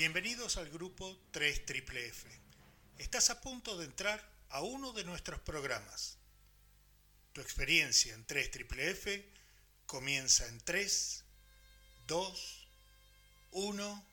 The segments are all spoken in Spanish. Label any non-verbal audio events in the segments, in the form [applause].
Bienvenidos al grupo 3 Triple F. Estás a punto de entrar a uno de nuestros programas. Tu experiencia en 3 Triple F comienza en 3, 2, 1.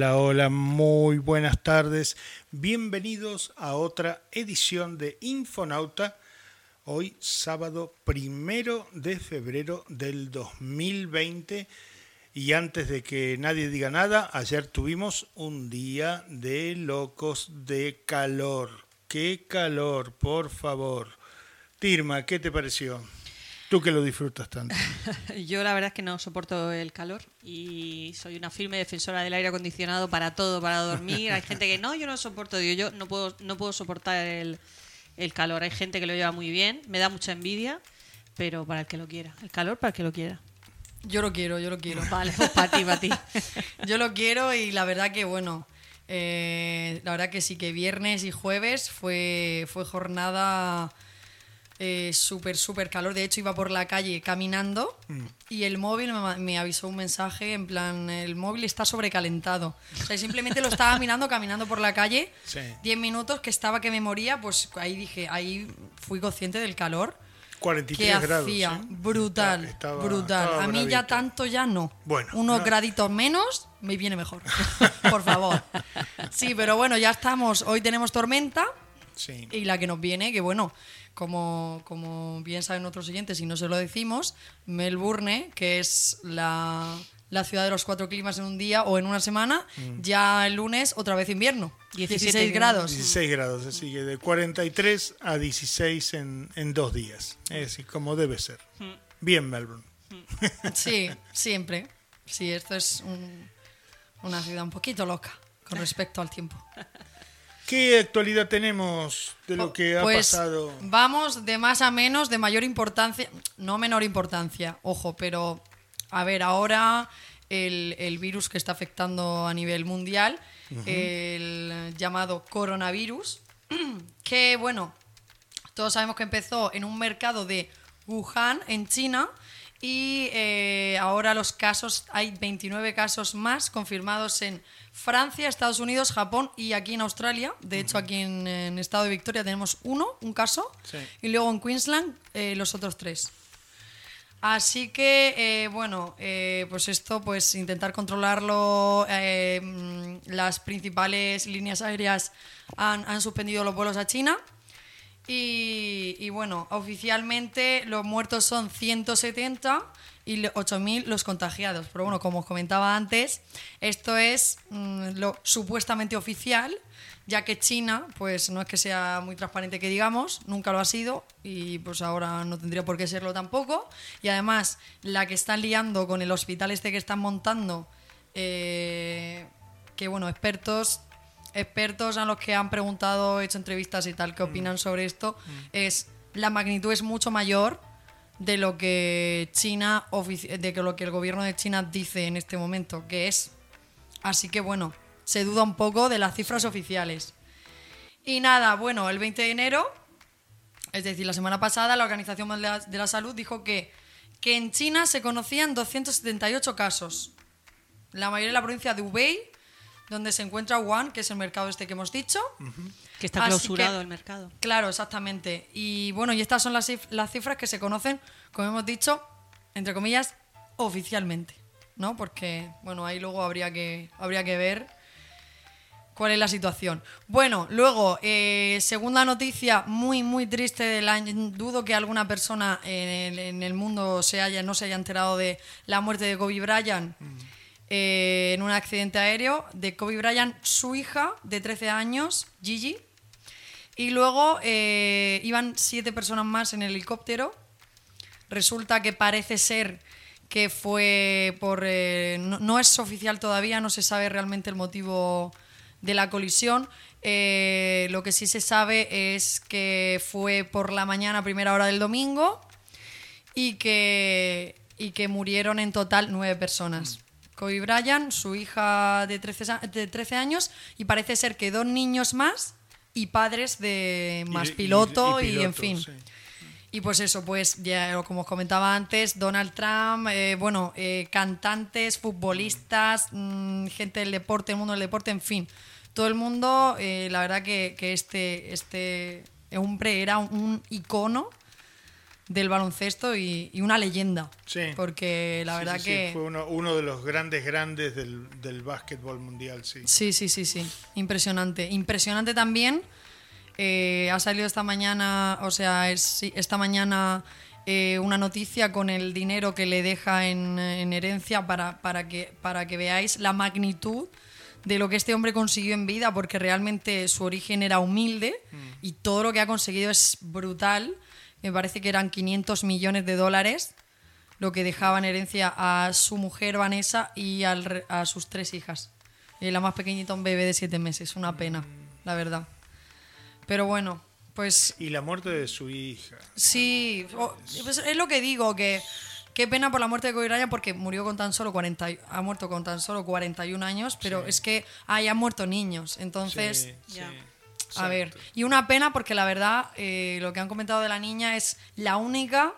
Hola, hola, muy buenas tardes. Bienvenidos a otra edición de Infonauta. Hoy sábado primero de febrero del 2020. Y antes de que nadie diga nada, ayer tuvimos un día de locos de calor. ¡Qué calor, por favor! Tirma, ¿qué te pareció? Tú que lo disfrutas tanto. [laughs] Yo la verdad es que no soporto el calor y soy una firme defensora del aire acondicionado para todo, para dormir. Hay gente que no, yo no soporto, digo, yo no puedo, no puedo soportar el, el calor. Hay gente que lo lleva muy bien, me da mucha envidia, pero para el que lo quiera. El calor para el que lo quiera. Yo lo quiero, yo lo quiero. [laughs] Vale, pues para ti, para ti. [laughs] Yo lo quiero y la verdad que bueno, eh, la verdad que sí que viernes y jueves fue, fue jornada eh, súper, súper calor. De hecho iba por la calle caminando y el móvil me, me avisó un mensaje en plan, el móvil está sobrecalentado. O sea, simplemente lo estaba mirando caminando por la calle. Sí. 10 minutos que estaba que me moría, pues ahí dije, ahí fui consciente del calor. 43 que grados. hacía ¿eh? brutal, Estaba- brutal. estaba a mí ya bravito. tanto ya no. Bueno, unos no. graditos menos me viene mejor. [laughs] Por favor. Sí, pero bueno, ya estamos. Hoy tenemos tormenta Sí. y la que nos viene, que bueno, como, como bien saben otros oyentes y no se lo decimos, Melbourne, que es la, la ciudad de los cuatro climas en un día o en una semana, Mm. ya el lunes otra vez invierno. 17 16 grados. 16 grados, así que de 43 a 16 en, en dos días. Es decir, como debe ser. Bien, Melbourne. Sí, siempre. Sí, esto es un- una ciudad un poquito loca con respecto al tiempo. [laughs] ¿Qué actualidad tenemos de lo que ha Pues pasado? vamos de más a menos, de mayor importancia, no menor importancia, ojo, pero a ver, ahora el, el virus que está afectando a nivel mundial, el llamado coronavirus, [clears throat] que bueno, todos sabemos que empezó en un mercado de Wuhan, en China, y eh, ahora los casos, hay 29 casos más confirmados en Francia, Estados Unidos, Japón y aquí en Australia. De hecho, aquí en, en Estado de Victoria tenemos uno, un caso, Sí. y luego en Queensland eh, los otros tres. Así que, eh, bueno, eh, pues esto, pues intentar controlarlo. mm, las principales líneas aéreas han, han suspendido los vuelos a China. Y, y bueno, oficialmente los muertos son 170 y lo- 8.000 los contagiados. Pero bueno, como os comentaba antes, esto es mm, lo supuestamente oficial, ya que China, pues no es que sea muy transparente que digamos, nunca lo ha sido y pues ahora no tendría por qué serlo tampoco. Y además, la que están liando con el hospital este que están montando, eh, que bueno, expertos expertos a los que han preguntado, hecho entrevistas y tal, qué opinan sobre esto, es la magnitud es mucho mayor de lo que China de que lo que el gobierno de China dice en este momento, que es. Así que bueno, se duda un poco de las cifras oficiales. Y nada, bueno, el 20 de enero, es decir, la semana pasada, la Organización Mundial de la Salud dijo que, que en China se conocían 278 casos. La mayoría en la provincia de Hubei, donde se encuentra Wuhan, que es el mercado este que hemos dicho. Que está Así clausurado que- el mercado. Claro, exactamente. Y bueno, y estas son las, las cifras que se conocen, como hemos dicho, entre comillas, oficialmente. ¿no? Porque, bueno, ahí luego habría que, habría que ver cuál es la situación. Bueno, luego, eh, segunda noticia muy, muy triste del año. Dudo que alguna persona en el, en el mundo se haya, no se haya enterado de la muerte de Kobe Bryant eh, en un accidente aéreo. De Kobe Bryant, su hija de 13 años, Gigi. Y luego eh, iban siete personas más en el helicóptero. Resulta que parece ser que fue por... eh, no, es oficial todavía, no se sabe realmente el motivo de la colisión. Lo que sí se sabe es que fue por la mañana, primera hora del domingo, y que, y que murieron en total nueve personas. Kobe Bryant, su hija de 13, a- de 13 años, y parece ser que dos niños más y padres de más Y- y- piloto y, en fin. sí. Y pues eso, pues ya como os comentaba antes, Donald Trump, eh, bueno, eh, cantantes, futbolistas, mm, gente del deporte, el mundo del deporte, en fin. Todo el mundo, eh, la verdad que, que este, este hombre era un icono del baloncesto y, y una leyenda. Sí. Porque la Sí, verdad sí, sí, que... fue uno, uno de los grandes, grandes del, del básquetbol mundial, sí. Sí, sí, sí, sí. Impresionante. Impresionante también. eh, ha salido esta mañana, o sea, es, esta mañana eh, una noticia con el dinero que le deja en, en herencia para, para, que, para que veáis la magnitud de lo que este hombre consiguió en vida, porque realmente su origen era humilde y todo lo que ha conseguido es brutal. Me parece que eran 500 millones de dólares lo que dejaba en herencia a su mujer Vanessa y al a sus tres hijas. Y la más pequeñita, un bebé de siete meses. Una pena, la verdad. Pero bueno, pues Y la muerte de su hija. sí, pues es lo que digo, que qué pena por la muerte de Kobe Bryant porque murió con tan solo 40, y- ha muerto con tan solo 41 años, pero es que hay han muerto niños. Entonces, Sí, Ya. sí, a ver, y una pena porque la verdad, eh, lo que han comentado de la niña es la única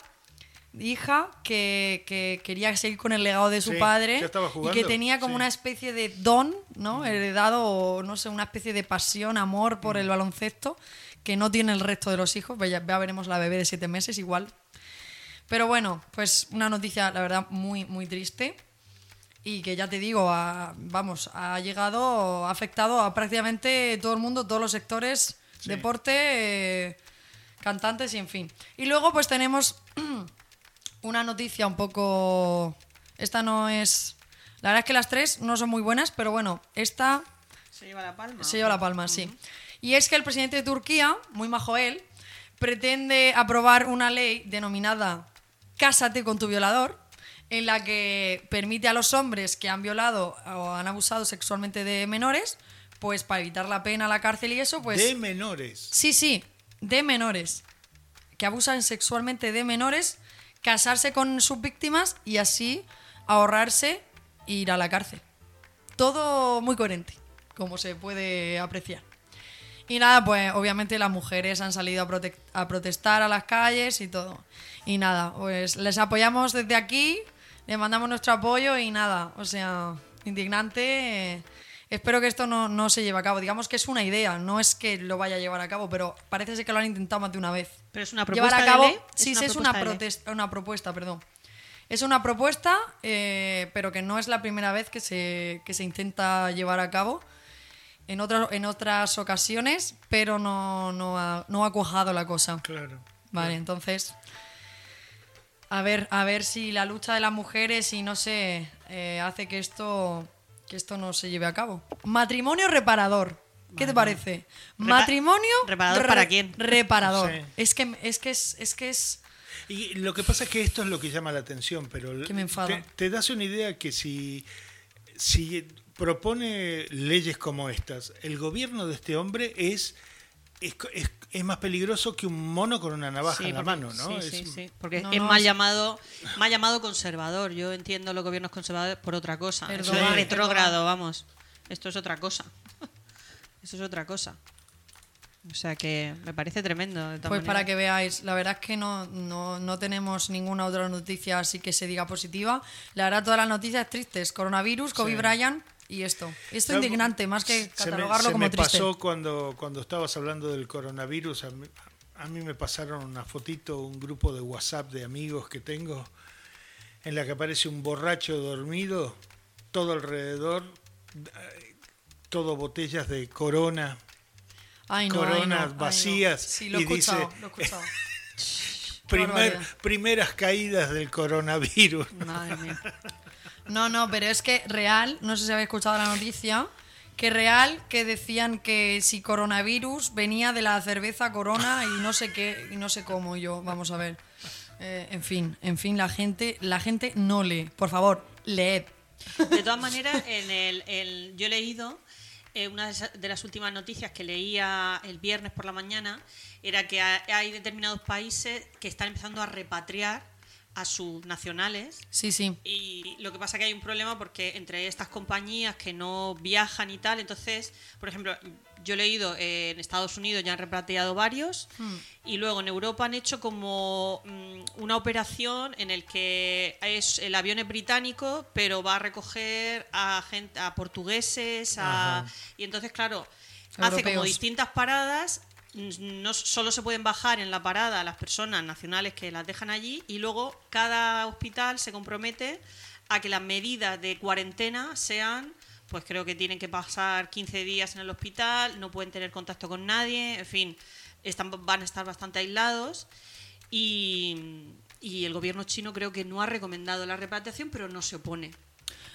hija que, que quería seguir con el legado de su Sí, padre y que tenía como sí. una especie de don, ¿no? Heredado, o no sé, una especie de pasión, amor por Mm. el baloncesto que no tiene el resto de los hijos. Ya, ya veremos la bebé de siete meses igual. Pero bueno, pues una noticia, la verdad, muy, muy triste y que ya te digo, ha- vamos, ha llegado, ha afectado a prácticamente todo el mundo, todos los sectores, deporte, eh, cantantes y en fin. Y luego pues tenemos [clears throat] una noticia un poco... Esta no es... La verdad es que las tres no son muy buenas, pero bueno, esta ¿Se lleva la palma? se lleva la palma, sí. Y es que el presidente de Turquía, muy majo él, pretende aprobar una ley denominada Cásate con tu violador, en la que permite a los hombres que han violado o han abusado sexualmente de menores, pues para evitar la pena, la cárcel y eso, pues... de menores. Sí, sí, de menores. Que abusan sexualmente de menores, casarse con sus víctimas y así ahorrarse e ir a la cárcel. Todo muy coherente, como se puede apreciar. Y nada, pues obviamente las mujeres han salido a, a protestar a las calles y todo. Y nada, pues les apoyamos desde aquí, les mandamos nuestro apoyo y nada, o sea, indignante. eh, espero que esto no, no se lleve a cabo. Digamos que es una idea, no es que lo vaya a llevar a cabo, pero parece ser que lo han intentado más de una vez. ¿Pero es una Llevar propuesta a de cabo, sí, una sí, es una, protesta, una propuesta, perdón. Es una propuesta, eh, pero que no es la primera vez que se, que se intenta llevar a cabo. En, otras en otras ocasiones, pero no, no, ha, no ha cuajado la cosa. Claro. Vale, entonces. A ver, a ver si la lucha de las mujeres y no sé, eh, hace que esto, que esto no se lleve a cabo. Matrimonio reparador. ¿Qué te parece? Matrimonio ¿Reparador para quién? Reparador. Sí. Es que es que es, es que es Y lo que pasa es que esto es lo que llama la atención, pero Que me enfada. te, te das una idea que si, si propone leyes como estas, el gobierno de este hombre es, es, es- es más peligroso que un mono con una navaja Sí, en la porque- mano, ¿no? Sí, Es- sí, sí, Porque No, es no, mal es- llamado, mal llamado conservador. Yo entiendo los gobiernos conservadores por otra cosa. Erdogan, retrógrado, vamos. Esto es otra cosa. [laughs] Eso es otra cosa. O sea que me parece tremendo. de Pues para que veáis, la verdad es que no, no, no tenemos ninguna otra noticia así que se diga positiva. La verdad, todas las noticias tristes. Coronavirus, Kobe Sí. Bryant y esto. Esto ¿Sabes? indignante, más que Se me- catalogarlo se como me triste. pasó cuando, cuando estabas hablando del coronavirus, a mí, a mí me pasaron una fotito, un grupo de WhatsApp de amigos que tengo, en la que aparece un borracho dormido, todo alrededor, eh, todo botellas de corona, Ay, no, ay, no, coronas ay, no. vacías Sí, lo he y dice [laughs] primer- primeras caídas del coronavirus. Madre mía. No, no, pero es que real, no sé si habéis escuchado la noticia, que real que decían que si coronavirus venía de la cerveza Corona y no sé qué, y no sé cómo yo, vamos a ver. Eh, en fin, en fin, la gente, la gente no lee. Por favor, leed. De todas maneras, en el, yo he leído eh, una de, las últimas noticias que leía el viernes por la mañana era que ha- hay determinados países que están empezando a repatriar a sus nacionales Sí, sí. y lo que pasa que hay un problema porque entre estas compañías que no viajan y tal, entonces, por ejemplo, yo he leído eh, en Estados Unidos ya han repatriado varios y luego en Europa han hecho como mm, una operación en el que es el avión es británico, pero va a recoger a gente, a portugueses, a- y entonces claro hace como distintas paradas. No solo se pueden bajar en la parada las personas nacionales que las dejan allí y luego cada hospital se compromete a que las medidas de cuarentena sean, pues creo que tienen que pasar 15 días en el hospital, no pueden tener contacto con nadie, en fin, están, van a estar bastante aislados y, y el gobierno chino creo que no ha recomendado la repatriación, pero no se opone.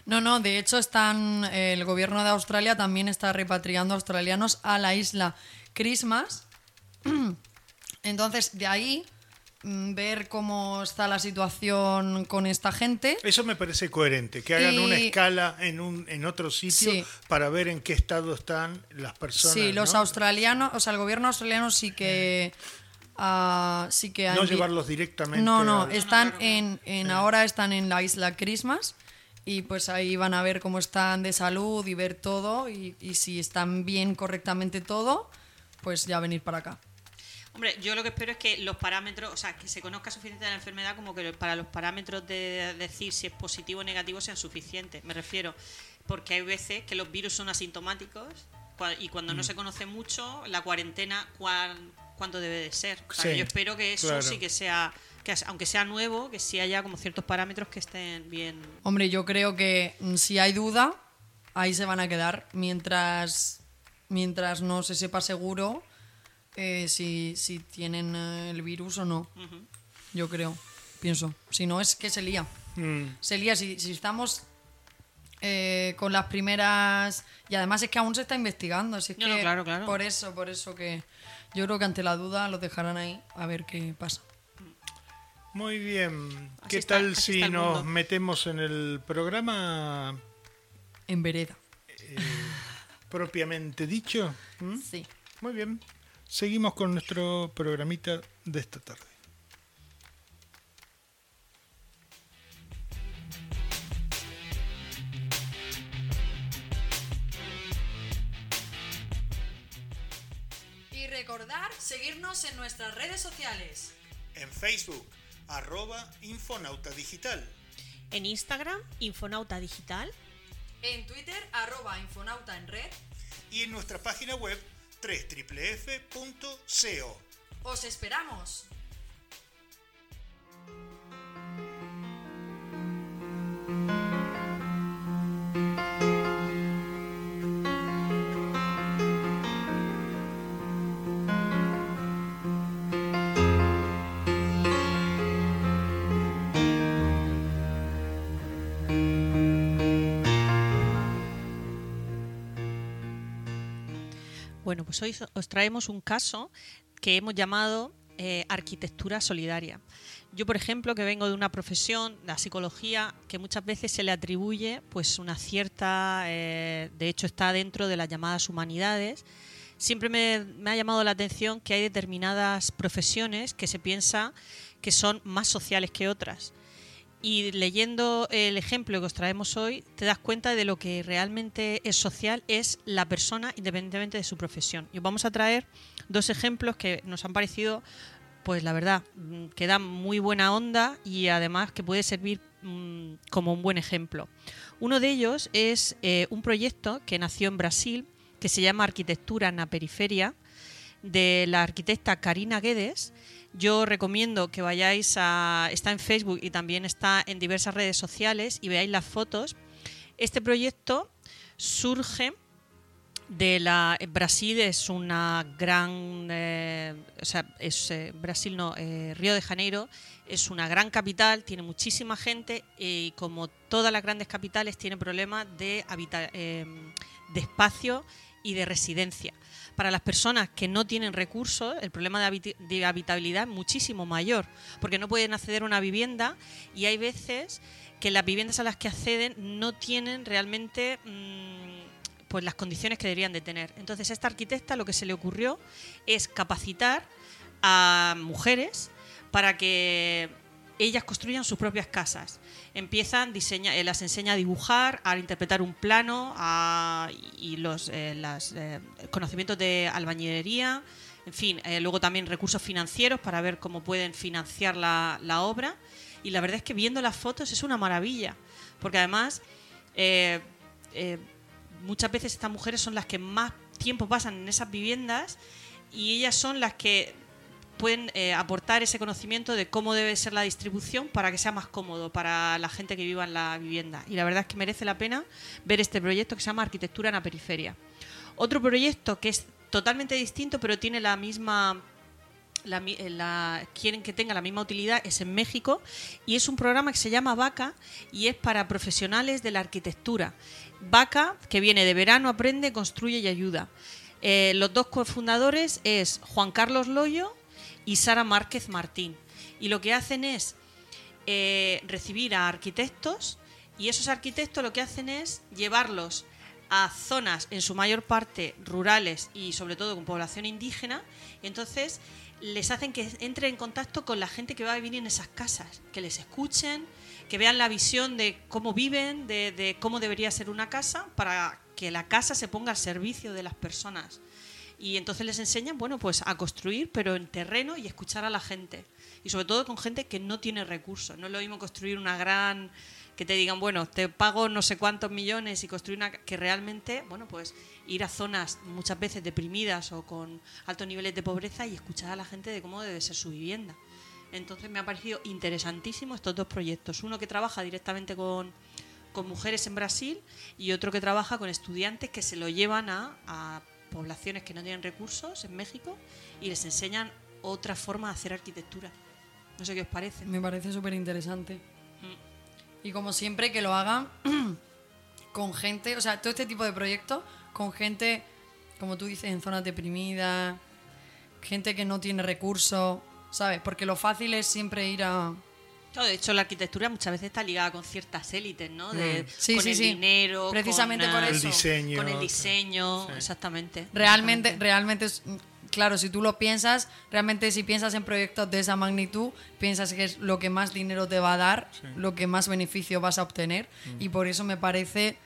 No, no, de hecho están el gobierno de Australia también está repatriando australianos a la isla Christmas. [clears throat] Entonces, de ahí mm, ver cómo está la situación con esta gente. Eso me parece coherente, que hagan Y- una escala en, un, en otro sitio Sí. para ver en qué estado están las personas. Sí, los ¿no? australianos, o sea, el gobierno australiano sí que ah, sí que No llevarlos directamente. No, no, al- están en, en ahora están en la isla Christmas y pues ahí van a ver cómo están de salud y ver todo y, y si están bien correctamente todo, pues ya venir para acá. Hombre, yo lo que espero es que los parámetros, o sea, que se conozca suficiente de la enfermedad como que para los parámetros de decir si es positivo o negativo sean suficientes. Me refiero, porque hay veces que los virus son asintomáticos y cuando Mm. no se conoce mucho, la cuarentena, cuán, cuánto debe de ser. O sea, Sí, que yo espero que eso claro. sí que sea, que aunque sea nuevo, que sí haya como ciertos parámetros que estén bien. Hombre, yo creo que mm, si hay duda, ahí se van a quedar mientras, mientras no se sepa seguro eh, si, si tienen eh, el virus o no. Yo creo, pienso. Si no, es que se lía. Mm. Se lía. Si, si estamos eh, con las primeras... Y además es que aún se está investigando. Así es No, no, que claro, claro. Por eso, por eso que yo creo que ante la duda los dejarán ahí a ver qué pasa. Muy bien. Así ¿Qué está- tal si nos metemos en el programa En vereda. [laughs] propiamente dicho? ¿Mm? Sí. Muy bien. Seguimos con nuestro programita de esta tarde. Y recordar seguirnos en nuestras redes sociales. En Facebook, arroba Infonauta Digital. En Instagram, Infonauta Digital. En Twitter, arroba Infonauta en red. Y en nuestra página web, www.co. ¡Os esperamos! Bueno, pues hoy os traemos un caso que hemos llamado eh, arquitectura solidaria. Yo, por ejemplo, que vengo de una profesión, la psicología, que muchas veces se le atribuye pues una cierta, eh, de hecho está dentro de las llamadas humanidades, siempre me, me ha llamado la atención que hay determinadas profesiones que se piensa que son más sociales que otras. Y leyendo el ejemplo que os traemos hoy, te das cuenta de lo que realmente es social, es la persona independientemente de su profesión. Y os vamos a traer dos ejemplos que nos han parecido, pues la verdad, que dan muy buena onda y además que puede servir mm, como un buen ejemplo. Uno de ellos es eh, un proyecto que nació en Brasil, que se llama Arquitectura na Periferia, de la arquitecta Karina Guedes, yo recomiendo que vayáis a... Está en Facebook y también está en diversas redes sociales y veáis las fotos. Este proyecto surge de la Brasil es una gran eh, o sea es eh, Brasil no eh, Río de Janeiro es una gran capital tiene muchísima gente y como todas las grandes capitales tiene problemas de habita- eh, de espacio y de residencia para las personas que no tienen recursos el problema de, habitabilidad es muchísimo mayor porque no pueden acceder a una vivienda y hay veces que las viviendas a las que acceden no tienen realmente mm, pues las condiciones que deberían de tener. Entonces, a esta arquitecta lo que se le ocurrió es capacitar a mujeres para que ellas construyan sus propias casas. Empiezan, diseña, eh, las enseña a dibujar, a interpretar un plano, y los eh, eh, conocimientos de albañilería, en fin, eh, luego también recursos financieros para ver cómo pueden financiar la, la obra. Y la verdad es que viendo las fotos es una maravilla, porque además muchas veces estas mujeres son las que más tiempo pasan en esas viviendas y ellas son las que pueden eh, aportar ese conocimiento de cómo debe ser la distribución para que sea más cómodo para la gente que viva en la vivienda. Y la verdad es que merece la pena ver este proyecto que se llama Arquitectura en la Periferia. Otro proyecto que es totalmente distinto pero tiene la misma eh, quieren que tenga la misma utilidad es en México y es un programa que se llama Vaca y es para profesionales de la arquitectura. Vaca, que viene de verano, aprende, construye y ayuda. Eh, los dos cofundadores es Juan Carlos Loyo y Sara Márquez Martín. Y lo que hacen es eh, recibir a arquitectos y esos arquitectos lo que hacen es llevarlos a zonas en su mayor parte rurales y sobre todo con población indígena. Entonces les hacen que entren en contacto con la gente que va a vivir en esas casas, que les escuchen, que vean la visión de cómo viven, de, de cómo debería ser una casa, para que la casa se ponga al servicio de las personas. Y entonces les enseñan, bueno, pues a construir, pero en terreno y escuchar a la gente. Y sobre todo con gente que no tiene recursos. No es lo mismo construir una gran, que te digan, bueno, te pago no sé cuántos millones y construir una, que realmente, bueno, pues ir a zonas muchas veces deprimidas o con altos niveles de pobreza y escuchar a la gente de cómo debe ser su vivienda. Entonces me ha parecido interesantísimo estos dos proyectos. Uno que trabaja directamente con, con mujeres en Brasil y otro que trabaja con estudiantes que se lo llevan a, a poblaciones que no tienen recursos en México y les enseñan otra forma de hacer arquitectura. No sé qué os parece. Me parece súper interesante. Y como siempre, que lo hagan [clears throat] con gente, o sea, todo este tipo de proyectos, con gente, como tú dices, en zonas deprimidas, gente que no tiene recursos, ¿sabes? Porque lo fácil es siempre ir a... Claro, de hecho, la arquitectura muchas veces está ligada con ciertas élites, ¿no? De, Sí, con sí, el sí. dinero, Precisamente con, por eh, El eso. diseño. Con el diseño, exactamente. Realmente, realmente es... Claro, si tú lo piensas, realmente si piensas en proyectos de esa magnitud, piensas que es lo que más dinero te va a dar, lo que más beneficio vas a obtener. Y por eso me parece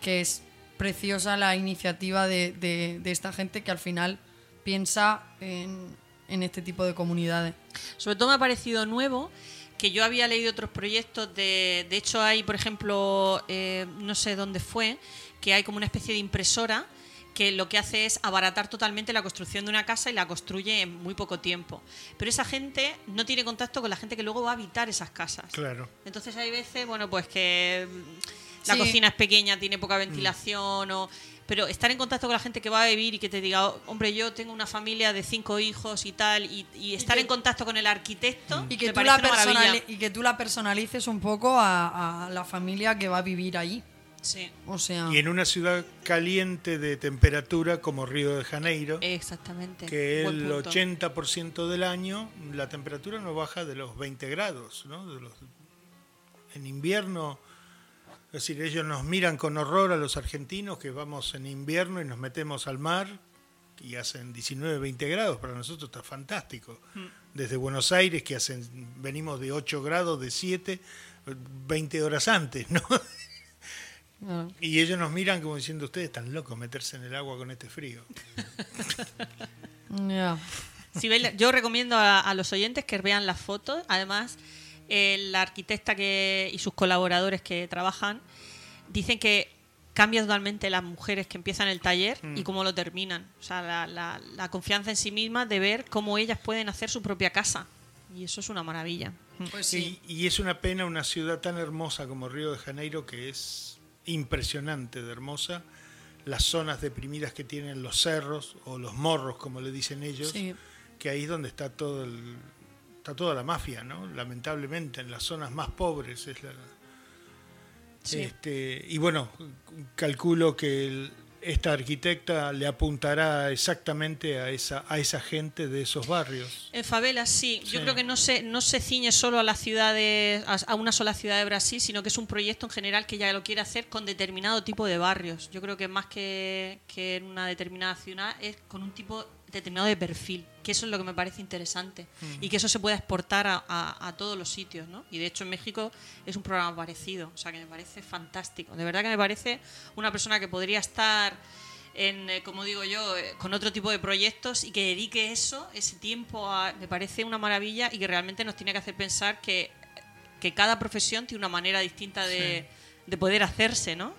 que es preciosa la iniciativa de, de- de esta gente que al final piensa en, en este tipo de comunidades. Sobre todo me ha parecido nuevo que yo había leído otros proyectos de... De hecho hay, por ejemplo, eh, no sé dónde fue, que hay como una especie de impresora que lo que hace es abaratar totalmente la construcción de una casa y la construye en muy poco tiempo. Pero esa gente no tiene contacto con la gente que luego va a habitar esas casas. Claro. Entonces hay veces, bueno, pues que mm, la Sí. cocina es pequeña, tiene poca ventilación, o, pero estar en contacto con la gente que va a vivir y que te diga, "Oh, hombre, yo tengo una familia de cinco hijos y tal, y, y estar que- en contacto con el arquitecto, Y que, me tú parece la una maravilla. y que tú la personalices un poco a, a la familia que va a vivir ahí. Sí, O sea, Y en una ciudad caliente de temperatura como Río de Janeiro, exactamente. que el punto. 80% del año la temperatura no baja de los 20 grados, ¿no? De los- en invierno, es decir, ellos nos miran con horror a los argentinos que vamos en invierno y nos metemos al mar y hacen 19, 20 grados, para nosotros está fantástico. Mm. Desde Buenos Aires, que hacen, venimos de 8 grados, de 7, 20 horas antes, ¿no? ah, Y ellos nos miran como diciendo, ustedes están locos meterse en el agua con este frío. [laughs] Si yo recomiendo a, a los oyentes que vean las fotos. Además, eh, la arquitecta que, y sus colaboradores que trabajan dicen que cambia totalmente las mujeres que empiezan el taller y Mm. cómo lo terminan. O sea, la, la- la confianza en sí mismas de ver cómo ellas pueden hacer su propia casa. Y eso es una maravilla. Pues sí. Y, y es una pena una ciudad tan hermosa como Río de Janeiro, que es impresionante de hermosa, las zonas deprimidas que tienen los cerros o los morros, como le dicen ellos, Sí. que ahí es donde está todo el, está toda la mafia, ¿no? Lamentablemente, en las zonas más pobres es la, Sí. este, y bueno, calculo que el- esta arquitecta le apuntará exactamente a esa, a esa gente de esos barrios. En favelas sí. Sí. Yo creo que no se, no se ciñe solo a las ciudades, a, a una sola ciudad de Brasil, sino que es un proyecto en general que ya lo quiere hacer con determinado tipo de barrios. Yo creo que más que, que en una determinada ciudad es con un tipo determinado de perfil, que eso es lo que me parece interesante y que eso se pueda exportar a, a- a todos los sitios, ¿no? Y de hecho en México es un programa parecido, o sea que me parece fantástico. De verdad que me parece una persona que podría estar en, eh, como digo yo, eh, con otro tipo de proyectos y que dedique eso, ese tiempo, a, me parece una maravilla y que realmente nos tiene que hacer pensar que, que cada profesión tiene una manera distinta de, de poder hacerse, ¿no?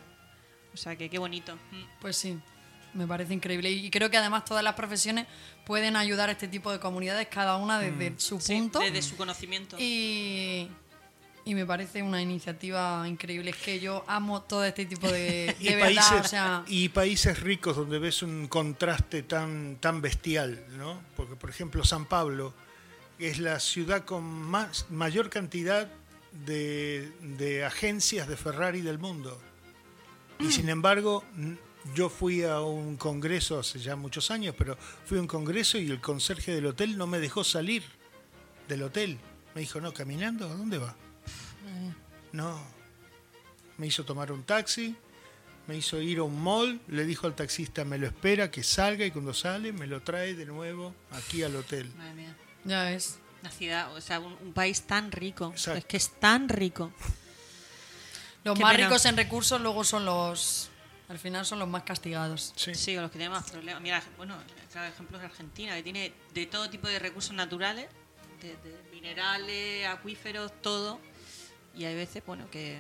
O sea que qué bonito. Mm. Pues sí, me parece increíble. Y creo que además todas las profesiones pueden ayudar a este tipo de comunidades, cada una desde su Mm. Sí, punto. desde su conocimiento. Y, y me parece una iniciativa increíble. Es que yo amo todo este tipo [laughs] de, y verdad. países o sea, y países ricos donde ves un contraste tan tan bestial no porque por ejemplo San Pablo es la ciudad con más mayor cantidad de, de agencias de Ferrari del mundo y sin embargo yo fui a un congreso hace ya muchos años pero fui a un congreso y el conserje del hotel no me dejó salir del hotel me dijo no caminando a dónde va no me hizo tomar un taxi me hizo ir a un mall, le dijo al taxista, me lo espera, que salga y cuando sale me lo trae de nuevo aquí al hotel. Madre mía. ya es. Una ciudad, o sea, un, un país tan rico. Exacto. Es que es tan rico. Los Qué más pena. ricos en recursos luego son los... Al final son los más castigados. Sí. Sí, o los que tienen más problemas. Mira, bueno, claro, ejemplo es Argentina, que tiene de todo tipo de recursos naturales, de, de minerales, acuíferos, todo. Y hay veces, bueno, que...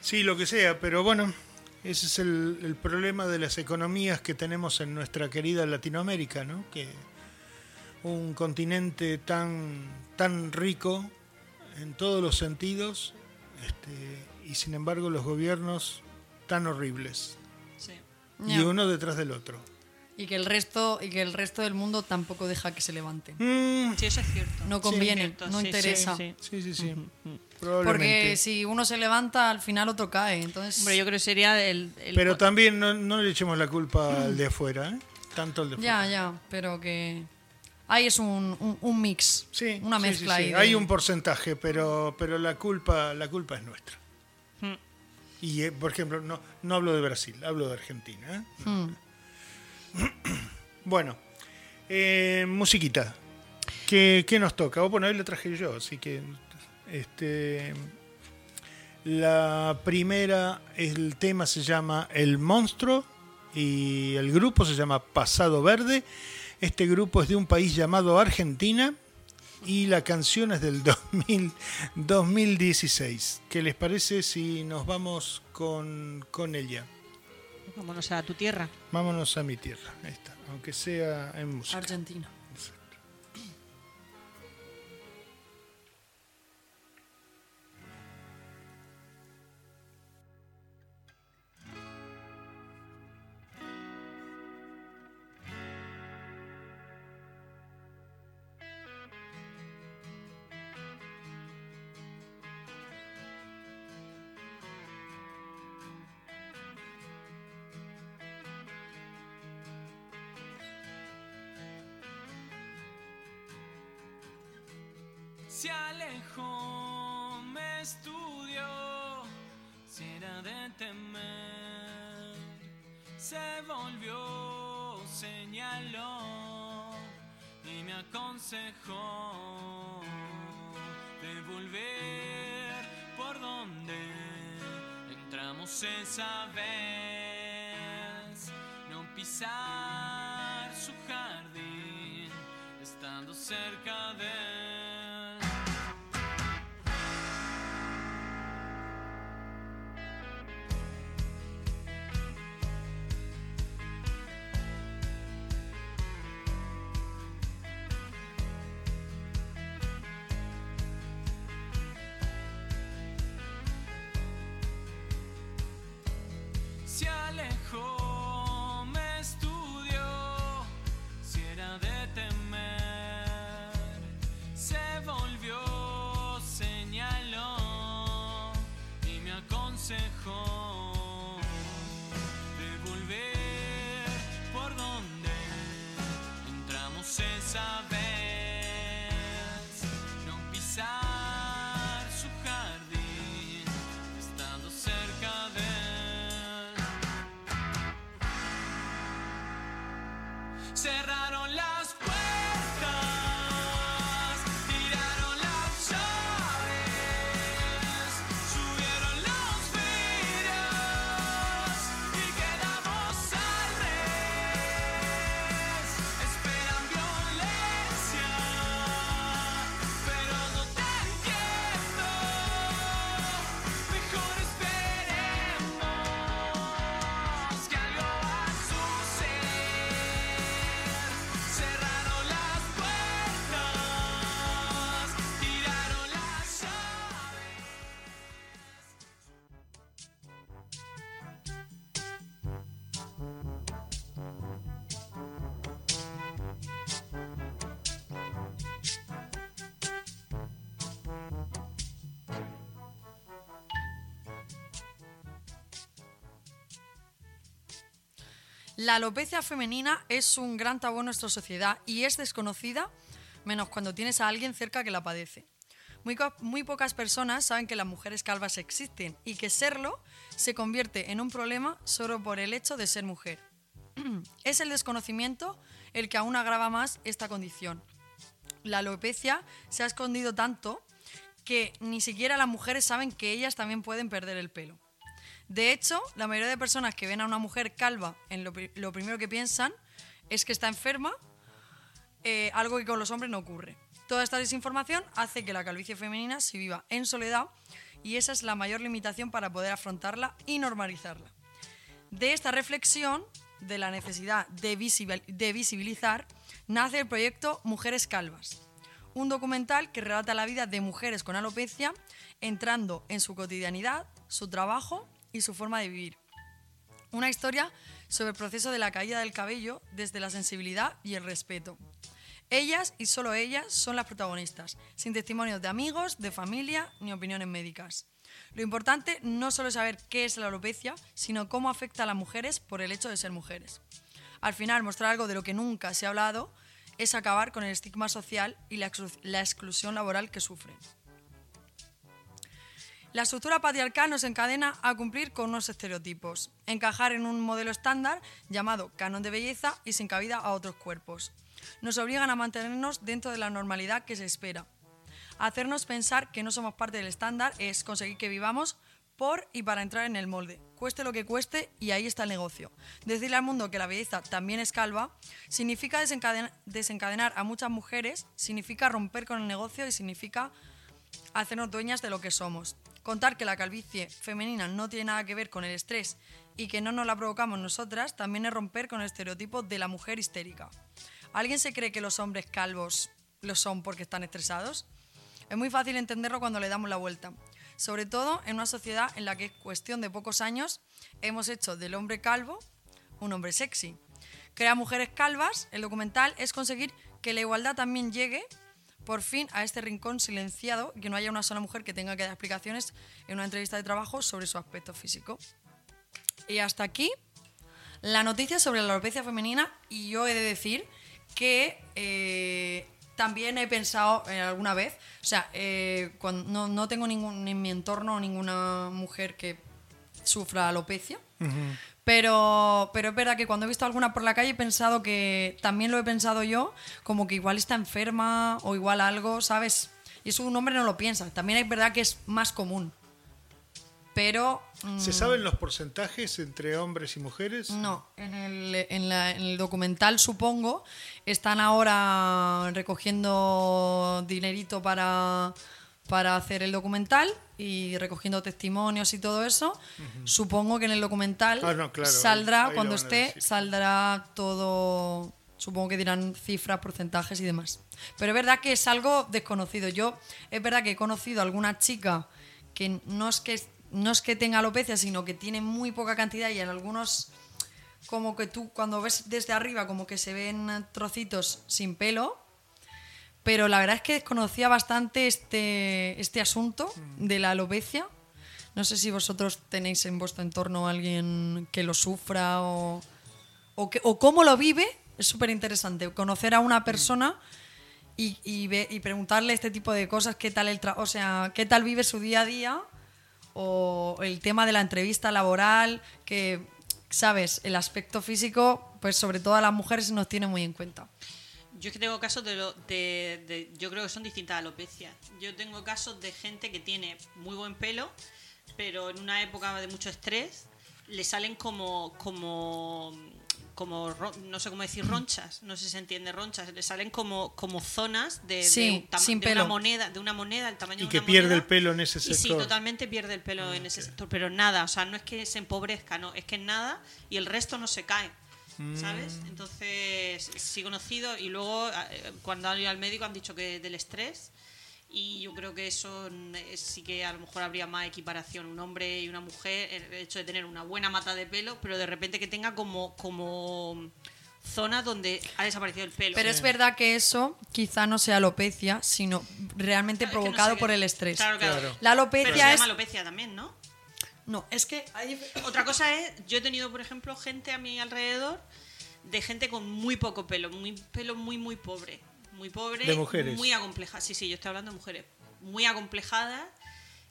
Sí, lo que sea, pero bueno, ese es el, el problema de las economías que tenemos en nuestra querida Latinoamérica, ¿no? Que un continente tan, tan rico en todos los sentidos este, y sin embargo los gobiernos tan horribles. Sí. Y Ya. uno detrás del otro. Y que el resto y que el resto del mundo tampoco deja que se levante. Mm, Sí, eso es cierto. No Sí, conviene, es cierto, no sí, interesa. sí, sí. sí, sí, sí. Porque Probablemente. si uno se levanta, al final otro cae. Entonces, Hombre, yo creo que sería el... el- Pero también no, no le echemos la culpa al de afuera, ¿eh? Tanto al de afuera. ya, ya, pero que ahí es un, un- un mix, Sí, una sí, mezcla sí, sí. ahí. de- Hay un porcentaje, pero, pero la culpa la culpa es nuestra. Y, eh, por ejemplo, no, no hablo de Brasil, hablo de Argentina. ¿eh? Hmm. [clears throat] Bueno, eh, musiquita. ¿Qué, qué nos toca? Oh, bueno, hoy la traje yo, así que... Este, la primera, el tema se llama El Monstruo y el grupo se llama Pasado Verde. Este grupo es de un país llamado Argentina y la canción es del [laughs] 2000 2016. ¿Qué les parece si nos vamos con, con ella? Vámonos a tu tierra. Vámonos a mi tierra, ahí está, aunque sea en música. Argentina. Me aconsejó de volver por donde entramos esa vez, no pisar su jardín, estando cerca de él. La alopecia femenina es un gran tabú en nuestra sociedad y es desconocida menos cuando tienes a alguien cerca que la padece. Muy, pocas personas saben que las mujeres calvas existen y que serlo se convierte en un problema solo por el hecho de ser mujer. [clears throat] es el desconocimiento el que aún agrava más esta condición. La alopecia se ha escondido tanto que ni siquiera las mujeres saben que ellas también pueden perder el pelo. De hecho, la mayoría de personas que ven a una mujer calva, en lo, pri- lo primero que piensan es que está enferma, eh, algo que con los hombres no ocurre. Toda esta desinformación hace que la calvicie femenina se viva en soledad y esa es la mayor limitación para poder afrontarla y normalizarla. De esta reflexión de la necesidad de visibilizar nace el proyecto Mujeres Calvas, un documental que relata la vida de mujeres con alopecia, entrando en su cotidianidad, su trabajo y su forma de vivir. Una historia sobre el proceso de la caída del cabello desde la sensibilidad y el respeto. Ellas y solo ellas son las protagonistas, sin testimonios de amigos, de familia ni opiniones médicas. Lo importante no solo es saber qué es la alopecia, sino cómo afecta a las mujeres por el hecho de ser mujeres. Al final, mostrar algo de lo que nunca se ha hablado es acabar con el estigma social y la, exclu- la exclusión laboral que sufren. La estructura patriarcal nos encadena a cumplir con unos estereotipos, encajar en un modelo estándar llamado canon de belleza y sin cabida a otros cuerpos. Nos obligan a mantenernos dentro de la normalidad que se espera. Hacernos pensar que no somos parte del estándar es conseguir que vivamos por y para entrar en el molde, cueste lo que cueste y ahí está el negocio. Decirle al mundo que la belleza también es calva significa desencaden- desencadenar a muchas mujeres, significa romper con el negocio y significa hacernos dueñas de lo que somos. Contar que la calvicie femenina no tiene nada que ver con el estrés y que no nos la provocamos nosotras también es romper con el estereotipo de la mujer histérica. ¿Alguien se cree que los hombres calvos lo son porque están estresados? Es muy fácil entenderlo cuando le damos la vuelta. Sobre todo en una sociedad en la que, en cuestión de pocos años, hemos hecho del hombre calvo un hombre sexy. Crea mujeres calvas, el documental es conseguir que la igualdad también llegue por fin a este rincón silenciado que no haya una sola mujer que tenga que dar explicaciones en una entrevista de trabajo sobre su aspecto físico. Y hasta aquí la noticia sobre la alopecia femenina y yo he de decir que eh, también he pensado eh, alguna vez, o sea, eh, no, no tengo ningún, en mi entorno ninguna mujer que sufra alopecia, pero, pero es verdad que cuando he visto alguna por la calle he pensado que, también lo he pensado yo, como que igual está enferma o igual algo, ¿sabes? Y eso un hombre no lo piensa. También es verdad que es más común. Pero... mm, ¿Se saben los porcentajes entre hombres y mujeres? no, en el, en, la- en el documental supongo están ahora recogiendo dinerito para, para hacer el documental y recogiendo testimonios y todo eso. Supongo que en el documental Ah, no, claro, saldrá, ahí- cuando esté, saldrá todo, supongo que dirán cifras, porcentajes y demás. Pero es verdad que es algo desconocido. Yo, es verdad que he conocido a alguna chica que no es que, no es que tenga alopecia, sino que tiene muy poca cantidad y en algunos, como que tú cuando ves desde arriba, como que se ven trocitos sin pelo. Pero la verdad es que desconocía bastante este, este asunto de la alopecia. No sé si vosotros tenéis en vuestro entorno a alguien que lo sufra o, o, que- o cómo lo vive. Es súper interesante conocer a una persona y, y, ve- y preguntarle este tipo de cosas, qué tal, el tra- o sea, qué tal vive su día a día o el tema de la entrevista laboral, que, sabes, el aspecto físico, pues sobre todo a las mujeres nos tiene muy en cuenta. Yo es que tengo casos de, lo- de- de- Yo creo que son distintas alopecias. Yo tengo casos de gente que tiene muy buen pelo, pero en una época de mucho estrés le salen como. como como no sé cómo decir ronchas, no sé si se entiende ronchas, le salen como, como zonas de, de Sí, un sin de una moneda, de una moneda, el tamaño Y de que una pierde moneda. el pelo en ese Y sí, sector. totalmente pierde el pelo en ese sector, pero nada, o sea, no es que se empobrezca, no, es que nada y el resto no se cae. ¿Sabes? Mm. Entonces, sí conocido y luego eh, cuando han ido al médico han dicho que del estrés y yo creo que eso sí que a lo mejor habría más equiparación, un hombre y una mujer, el hecho de tener una buena mata de pelo, pero de repente que tenga como, como zona donde ha desaparecido el pelo. Pero es verdad que eso quizá no sea alopecia, sino realmente Claro, es que no provocado sé por qué- el estrés. Claro, claro. Claro. La Pero se alopecia es... llama alopecia también, ¿no? No, es que hay... Otra cosa es, yo he tenido, por ejemplo, gente a mi alrededor de gente con muy poco pelo, muy pelo muy, muy pobre. Muy pobre. De mujeres. Muy acomplejada. Sí, sí, yo estoy hablando de mujeres. Muy acomplejadas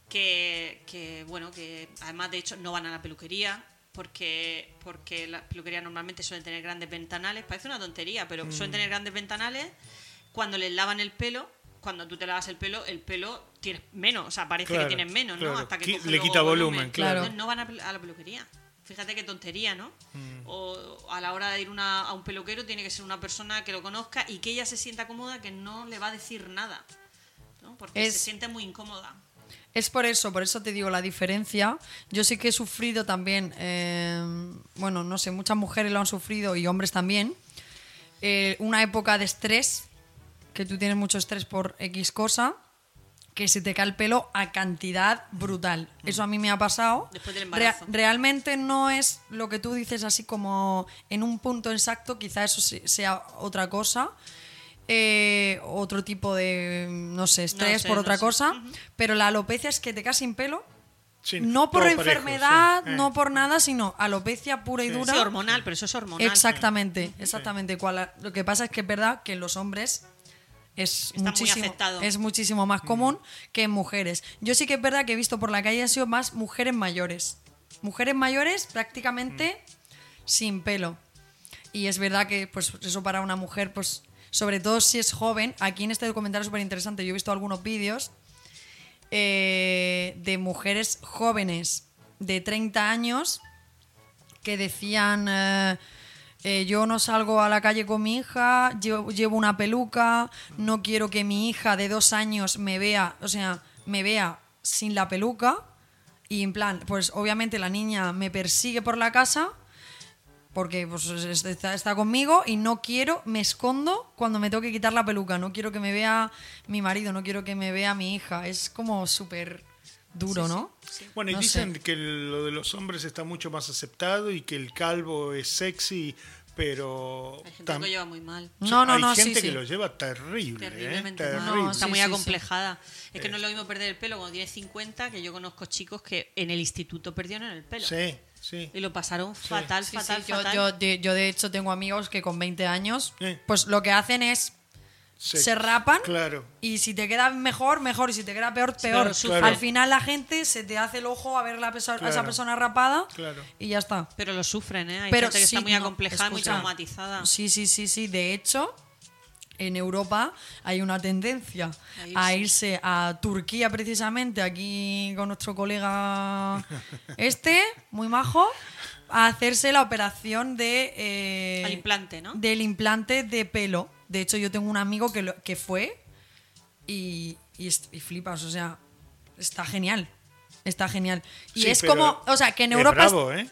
que, que, bueno, que además, de hecho, no van a la peluquería porque, porque las peluquerías normalmente suelen tener grandes ventanales. Parece una tontería, pero suelen tener grandes ventanales. Cuando les lavan el pelo, cuando tú te lavas el pelo, el pelo tienes menos, o sea, parece Claro, que tienes menos, claro. ¿no? Hasta que le quita volumen, claro. No van a, a la peluquería. Fíjate qué tontería, ¿no? Mm. O a la hora de ir una- a un peluquero tiene que ser una persona que lo conozca y que ella se sienta cómoda, que no le va a decir nada, ¿no? Porque Es- se siente muy incómoda. Es por eso, por eso te digo la diferencia. Yo sí que he sufrido también, eh, bueno, no sé, muchas mujeres lo han sufrido y hombres también. eh, una época de estrés, que tú tienes mucho estrés por X cosa, que se te cae el pelo a cantidad brutal. Eso a mí me ha pasado. Después del embarazo. realmente no es lo que tú dices así como en un punto exacto, quizá eso se- sea otra cosa. eh, otro tipo de, no sé, estrés sé, por no otra sé. cosa, pero la alopecia es que te quedas sin pelo, Sí, no por parejo, enfermedad, sí. Eh. no por nada, sino alopecia pura y Sí. dura. Sí, hormonal, pero eso es hormonal. Exactamente, exactamente. Cual- lo que pasa es que es verdad que en los hombres es Está muy muchísimo, aceptado. es muchísimo más común que en mujeres. Yo sí que es verdad que he visto por la calle ha sido más mujeres mayores. Mujeres mayores prácticamente sin pelo. Y es verdad que pues eso para una mujer, pues sobre todo si es joven, aquí en este documental es súper interesante, yo he visto algunos vídeos eh, de mujeres jóvenes de 30 años que decían eh, eh, yo no salgo a la calle con mi hija, llevo, llevo una peluca, no quiero que mi hija de dos años me vea, o sea, me vea sin la peluca. Y en plan, pues obviamente la niña me persigue por la casa porque pues, es- está, está conmigo y no quiero, me escondo cuando me tengo que quitar la peluca, no quiero que me vea mi marido, no quiero que me vea mi hija, es como súper duro, ¿no? Bueno, y No dicen sé. que lo de los hombres está mucho más aceptado y que el calvo es sexy, pero Hay gente que lo lleva muy mal. No, no, hay no, sí, gente sí. que lo lleva terrible, ¿eh? Terriblemente terrible. mal. No, Está sí, muy sí, sí. acomplejada. Es que no es lo mismo perder el pelo cuando tienes 50, que yo conozco chicos que en el instituto perdieron el pelo. Sí, sí. Y lo pasaron fatal, Sí, fatal, sí, yo, fatal. yo de, yo de hecho tengo amigos que con 20 años, Sí. pues lo que hacen es Se- se rapan Claro. y si te queda mejor, mejor y si te queda peor, peor. claro. Al final la gente se te hace el ojo a ver la a esa persona rapada Claro. y ya está. Pero lo sufren, ¿eh? Hay Pero gente que sí, está muy no, acomplejada, muy traumatizada. Sí, sí, sí, sí. De hecho, en Europa hay una tendencia A a irse. irse a Turquía precisamente, aquí con nuestro colega [laughs] este, muy majo, a hacerse la operación de... eh, Al implante, ¿no? Del implante de pelo. De hecho, yo tengo un amigo que, lo- que fue y, y, flipas, o sea, está genial. Está genial. Y Sí, es pero como, o sea, que en Europa... es- bravo, ¿eh?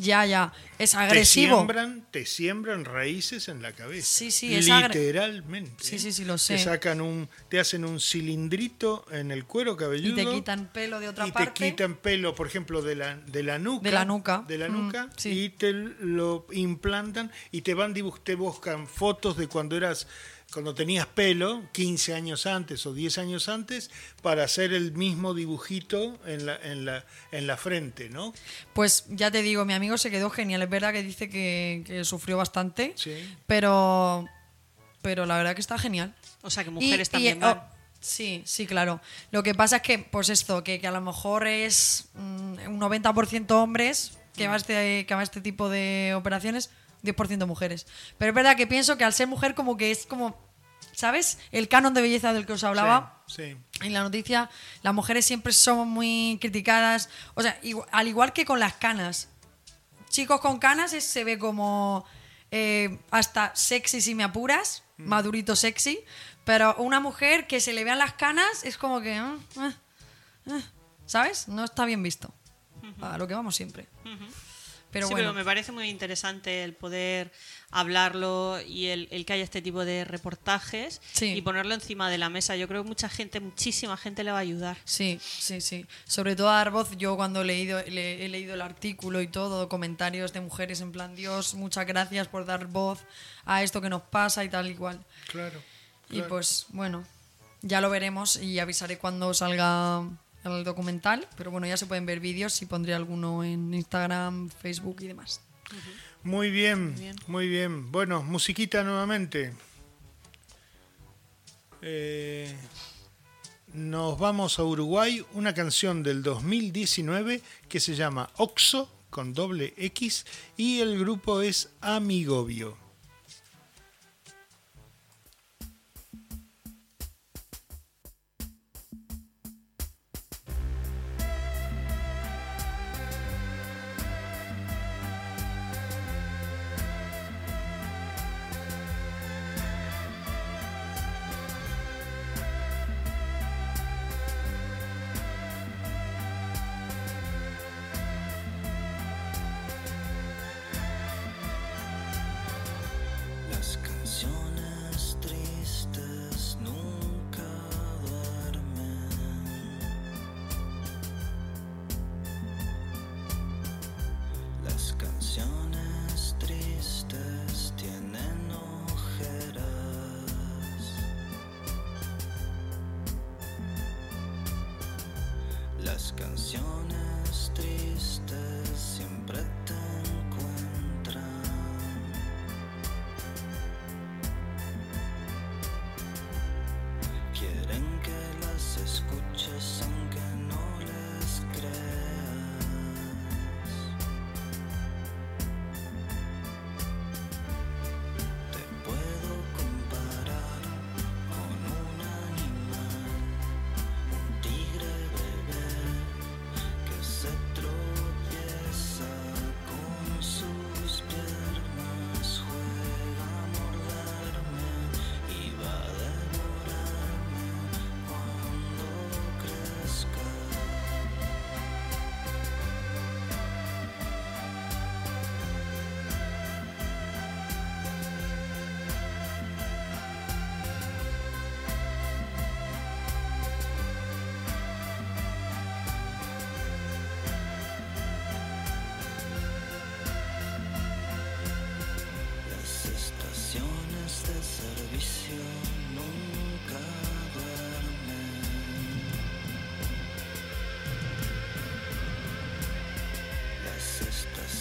Ya, ya, es Te agresivo. siembran, te siembran raíces en la cabeza. Sí, sí, es Literalmente. Sí, ¿eh? sí, sí, lo sé. Te sacan un, te hacen un cilindrito en el cuero Y cabelludo. te quitan pelo de otra y parte. te quitan pelo, por ejemplo, de la, de la nuca. De la nuca. De la Mm, nuca. sí. Y te lo implantan y te van te buscan fotos de cuando eras cuando tenías pelo, 15 años antes o 10 años antes, para hacer el mismo dibujito en la, en la, en la frente, ¿no? Pues ya te digo, mi amigo se quedó genial. Es verdad que dice que, que sufrió bastante. Sí. Pero. Pero la verdad que está genial. O sea, que Y- mujeres y, también oh, van. sí, sí, claro. Lo que pasa es que, pues esto, que, que a lo mejor es mm, un 90% hombres que va, a este, que va a este tipo de operaciones, 10% mujeres. Pero es verdad que pienso que al ser mujer como que es como, ¿sabes? El canon de belleza del que os hablaba. Sí, sí. En la noticia, las mujeres siempre son muy criticadas. O sea, igu- al igual que con las canas. Chicos con canas es- se ve como eh, hasta sexy si me apuras, madurito sexy. Pero una mujer que se le vean las canas es como que. mm, eh, eh, ¿Sabes? No está bien visto. A lo que vamos siempre. Pero sí, bueno. pero me parece muy interesante el poder hablarlo y el, el que haya este tipo de reportajes Sí. y ponerlo encima de la mesa. Yo creo que mucha gente, muchísima gente le va a ayudar. Sí, sí, sí. Sobre todo a dar voz, yo cuando he leído, le- he leído el artículo y todo, comentarios de mujeres en plan, Dios, muchas gracias por dar voz a esto que nos pasa y tal y cual. Claro. Y claro. pues bueno, ya lo veremos y avisaré cuando salga el documental, pero bueno, ya se pueden ver vídeos y pondré alguno en Instagram, Facebook y demás. Muy bien, muy bien. Bueno, musiquita nuevamente. Eh, nos vamos a Uruguay, una canción del 2019 que se llama Oxo con doble X y el grupo es Amigovio.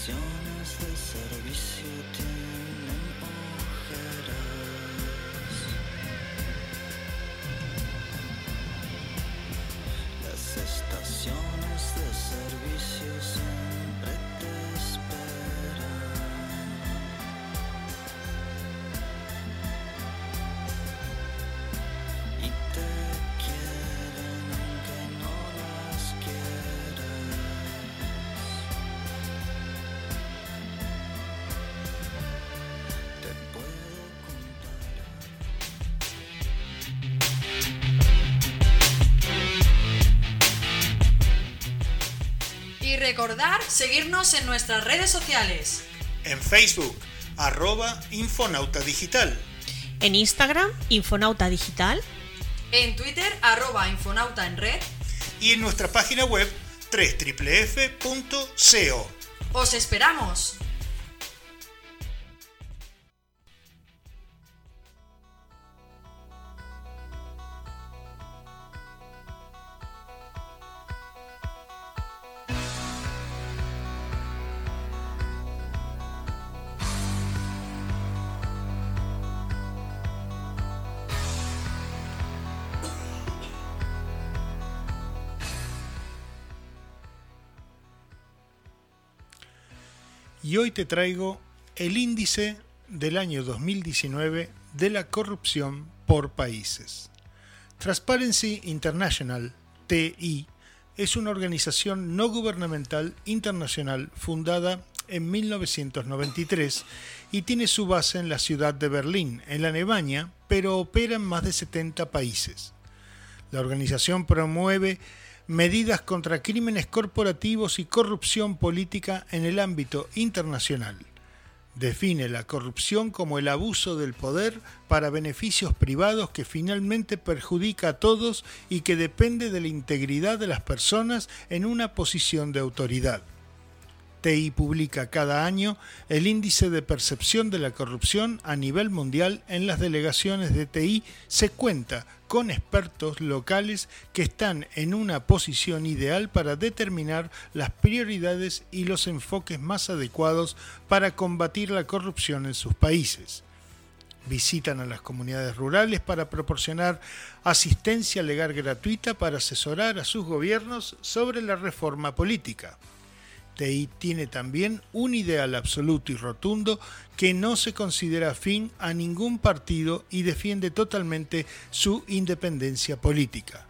Estaciones de servicio tienen ojeras. Las estaciones de servicio recordar seguirnos en nuestras redes sociales. En Facebook, arroba Infonauta Digital. En Instagram, Infonauta Digital. En Twitter, arroba Infonauta en red. y en nuestra página web www.co. ¡Os esperamos! Y hoy te traigo el índice del año 2019 de la corrupción por países. Transparency International, TI, es una organización no gubernamental internacional fundada en 1993 y tiene su base en la ciudad de Berlín, en la Alemania, pero opera en más de 70 países. La organización promueve medidas contra crímenes corporativos y corrupción política en el ámbito internacional. Define la corrupción como el abuso del poder para beneficios privados que finalmente perjudica a todos y que depende de la integridad de las personas en una posición de autoridad. TI publica cada año el índice de percepción de la corrupción a nivel mundial. En las delegaciones de TI se cuenta con expertos locales que están en una posición ideal para determinar las prioridades y los enfoques más adecuados para combatir la corrupción en sus países. Visitan a las comunidades rurales para proporcionar asistencia legal gratuita para asesorar a sus gobiernos sobre la reforma política. TI tiene también un ideal absoluto y rotundo que no se considera afín a ningún partido y defiende totalmente su independencia política.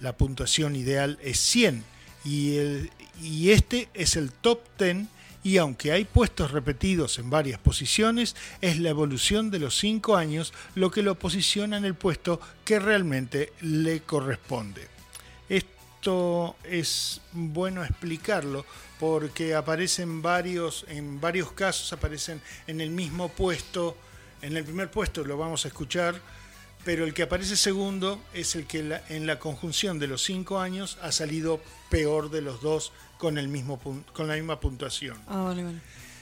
La puntuación ideal es 100 y, este es el top 10 y aunque hay puestos repetidos en varias posiciones, es la evolución de los 5 años lo que lo posiciona en el puesto que realmente le corresponde. Esto es bueno explicarlo porque aparecen varios, en varios casos aparecen en el mismo puesto, en el primer puesto lo vamos a escuchar, pero el que aparece segundo es el que en la conjunción de los cinco años ha salido peor de los dos con, el mismo, con la misma puntuación. Ah, vale, vale.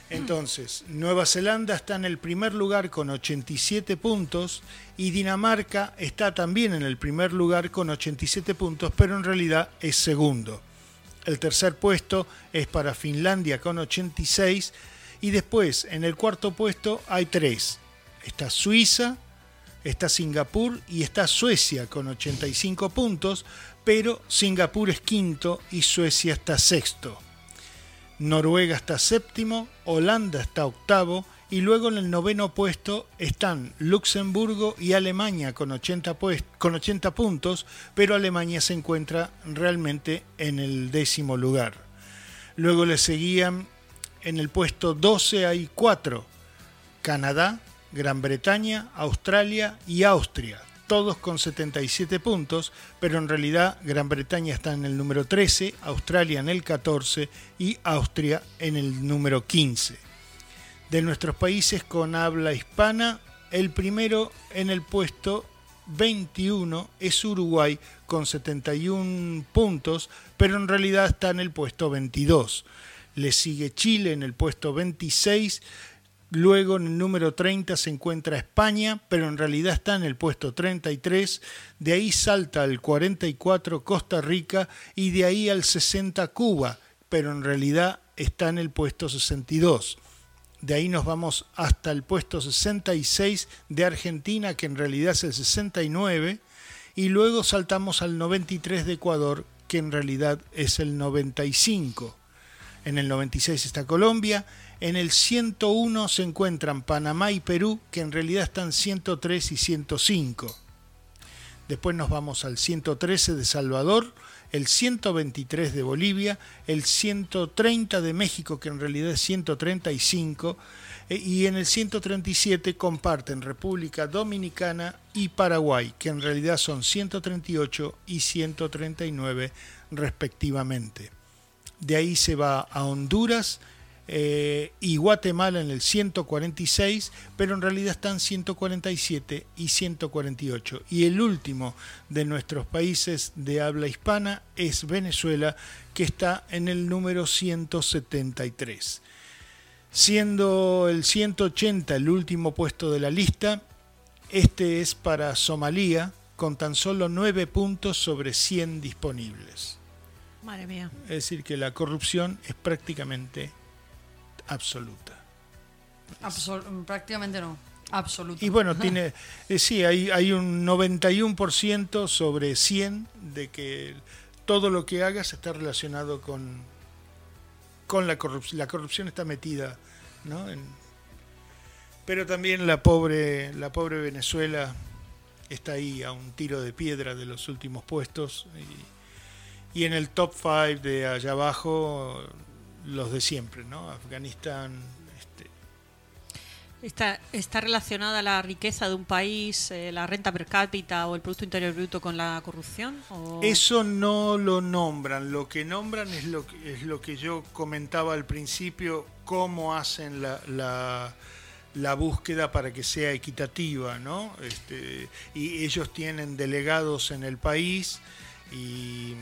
Entonces, Nueva Zelanda está en el primer lugar con 87 puntos y Dinamarca está también en el primer lugar con 87 puntos, pero en realidad es segundo. El tercer puesto es para Finlandia con 86 y después en el cuarto puesto hay tres. Está Suiza, está Singapur y está Suecia con 85 puntos, pero Singapur es quinto y Suecia está sexto. Noruega está séptimo, Holanda está octavo y luego en el noveno puesto están Luxemburgo y Alemania con 80, pues- con 80 puntos, pero Alemania se encuentra realmente en el décimo lugar. Luego le seguían en el puesto 12 hay cuatro, Canadá, Gran Bretaña, Australia y Austria, todos con 77 puntos, pero en realidad Gran Bretaña está en el número 13, Australia en el 14 y Austria en el número 15. De nuestros países con habla hispana, el primero en el puesto 21 es Uruguay con 71 puntos, pero en realidad está en el puesto 22. Le sigue Chile en el puesto 26 Luego en el número 30 se encuentra España, pero en realidad está en el puesto 33. De ahí salta al 44 Costa Rica y de ahí al 60 Cuba, pero en realidad está en el puesto 62. De ahí nos vamos hasta el puesto 66 de Argentina, que en realidad es el 69. Y luego saltamos al 93 de Ecuador, que en realidad es el 95. En el 96 está Colombia. En el 101 se encuentran Panamá y Perú, que en realidad están 103 y 105. Después nos vamos al 113 de Salvador, el 123 de Bolivia, el 130 de México, que en realidad es 135, eh, y en el 137 comparten República Dominicana y Paraguay, que en realidad son 138 y 139 respectivamente. De ahí se va a Honduras eh, y Guatemala en el 146, pero en realidad están 147 y 148. Y el último de nuestros países de habla hispana es Venezuela, que está en el número 173. Siendo el 180 el último puesto de la lista, este es para Somalia, con tan solo 9 puntos sobre 100 disponibles. Madre mía. Es decir, que la corrupción es prácticamente absoluta. Absol- prácticamente no. Absoluto. Y bueno, tiene, [laughs] eh, sí, hay, hay un 91% sobre 100 de que todo lo que hagas está relacionado con, con la corrupción. La corrupción está metida, ¿no? En- pero también la pobre, la pobre Venezuela está ahí a un tiro de piedra de los últimos puestos. Y, y en el top 5 de allá abajo, los de siempre, ¿no? Afganistán, este, ¿Está, ¿Está relacionada la riqueza de un país, eh, la renta per cápita o el Producto Interior Bruto con la corrupción? o- Eso no lo nombran, lo que nombran es lo que, es lo que yo comentaba al principio, cómo hacen la, la, la búsqueda para que sea equitativa, ¿no? Este, y ellos tienen delegados en el país y,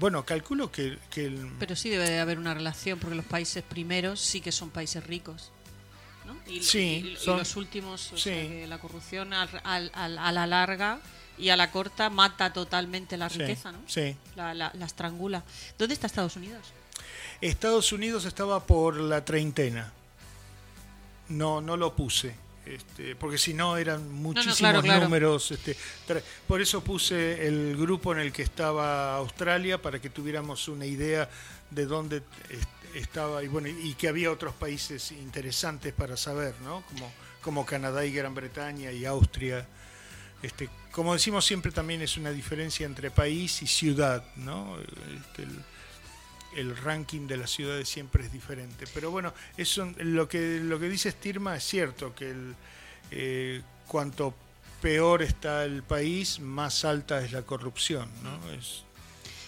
bueno, calculo que, que el- Pero sí debe de haber una relación porque los países primeros sí que son países ricos. ¿no? Y, Sí, y- los últimos, o sí. sea, que la corrupción al- al- al- a la larga y a la corta mata totalmente la Sí, riqueza, ¿no? sí. La, la- la estrangula. ¿Dónde está Estados Unidos? Estados Unidos estaba por la treintena. No, no lo puse. Este, porque si no eran muchísimos claro. números. Este, por eso puse el grupo en el que estaba Australia, para que tuviéramos una idea de dónde est- estaba y bueno y que había otros países interesantes para saber, ¿no? Como, como Canadá y Gran Bretaña y Austria. Este, como decimos siempre también es una diferencia entre país y ciudad, ¿no? Este, el- el ranking de las ciudades siempre es diferente. Pero bueno, eso lo que lo que dice Stirma es cierto, que el, eh, cuanto peor está el país, más alta es la corrupción, ¿no? Es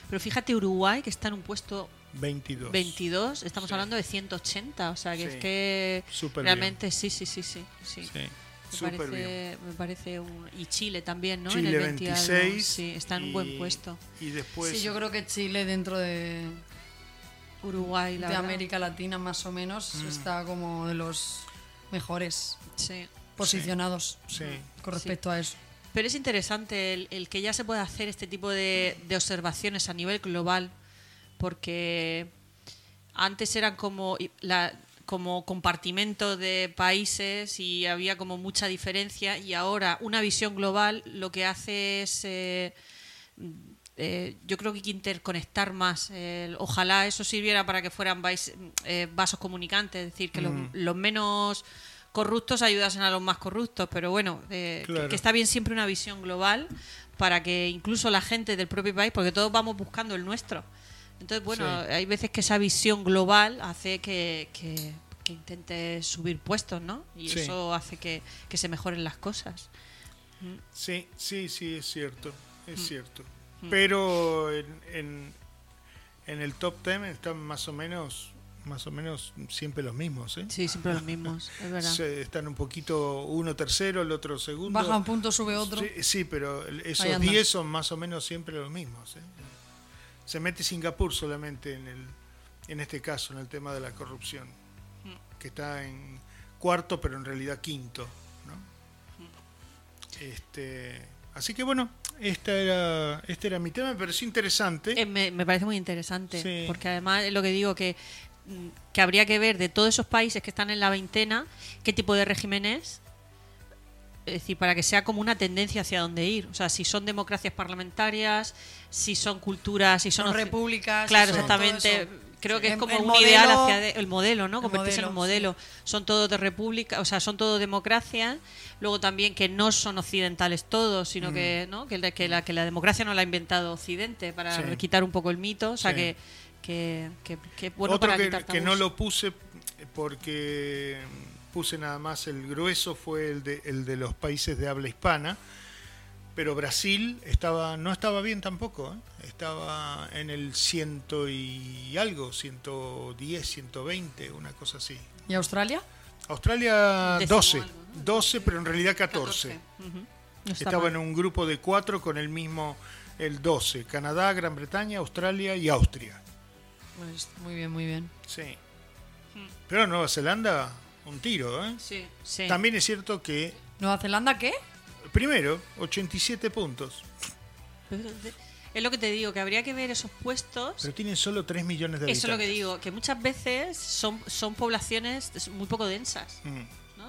Pero fíjate Uruguay, que está en un puesto 22. 22, estamos Sí. hablando de 180, o sea que Sí. es que realmente sí, sí, sí, sí. sí. Sí, Me bien. parece, me parece un... Y Chile también, ¿no? en Chile el 20 algo. 26. Sí, está en un y- buen puesto. Y después sí, yo creo que Chile dentro de, Uruguay, la de verdad. América Latina más o menos Mm. está como de los mejores Sí. posicionados Sí. con respecto a eso. Pero es interesante el, el que ya se pueda hacer este tipo de, de observaciones a nivel global, porque antes eran como, la, como compartimento de países y había como mucha diferencia y ahora una visión global lo que hace es... eh, eh, yo creo que hay que interconectar más. Eh, ojalá eso sirviera para que fueran vais- eh, vasos comunicantes, es decir, que los, Mm. los menos corruptos ayudasen a los más corruptos. Pero bueno, eh, que- Claro. que, está bien siempre una visión global para que incluso la gente del propio país, porque todos vamos buscando el nuestro. Entonces, bueno, Sí. hay veces que esa visión global hace que, que, que intentes subir puestos, ¿no? Y Sí. eso hace que, que se mejoren las cosas. Sí, sí, sí, es cierto, es Mm. cierto. Pero en, en, en el top 10 están más o menos, más o menos siempre los mismos, ¿eh? Sí, siempre los [laughs] mismos, es verdad. Se- están un poquito, uno tercero, el otro segundo. Baja un punto, sube otro. Sí, sí, pero esos Ahí anda. 10 son más o menos siempre los mismos. ¿eh? Se mete Singapur solamente en, el, en este caso, en el tema de la corrupción, Mm. que está en cuarto, pero en realidad quinto. ¿no? Mm. Este, así que bueno, esta era, este era mi tema, me pareció interesante. Eh, me, me parece muy interesante, Sí. porque además es lo que digo que, que habría que ver de todos esos países que están en la veintena qué tipo de régimen es. Es decir, para que sea como una tendencia hacia dónde ir. O sea, si son democracias parlamentarias, si son culturas, si son, repúblicas, Claro, son exactamente. Creo que es como el un modelo- ideal hacia de- el modelo, ¿no? Convertirse en un modelo. Son todos de república, o sea, son todos democracias. Luego también que no son occidentales todos, sino Mm. que, ¿no? que, la, que, la, que la democracia no la ha inventado Occidente para Sí. quitar un poco el mito. O sea, Sí. que, que, que, que bueno Otro para que, que no lo puse porque puse nada más el grueso fue el de, el de los países de habla hispana, pero Brasil estaba no estaba bien tampoco, ¿eh? estaba en el ciento y algo, 110, 120, una cosa así. ¿Y Australia? Australia Décimo 12, algo, ¿no? 12, pero en realidad 14. Ujú. No está Estaba mal. en un grupo de cuatro con el mismo, el 12, Canadá, Gran Bretaña, Australia y Austria. Pues muy bien, muy bien. Sí. Pero Nueva Zelanda, un tiro, ¿eh? Sí, sí. También es cierto que, ¿Nueva Zelanda qué? Primero, 87 puntos, [laughs] Es lo que te digo, que habría que ver esos puestos. pero tienen solo 3 millones de Eso es habitantes. lo que digo, que muchas veces son, son poblaciones muy poco densas. Mm.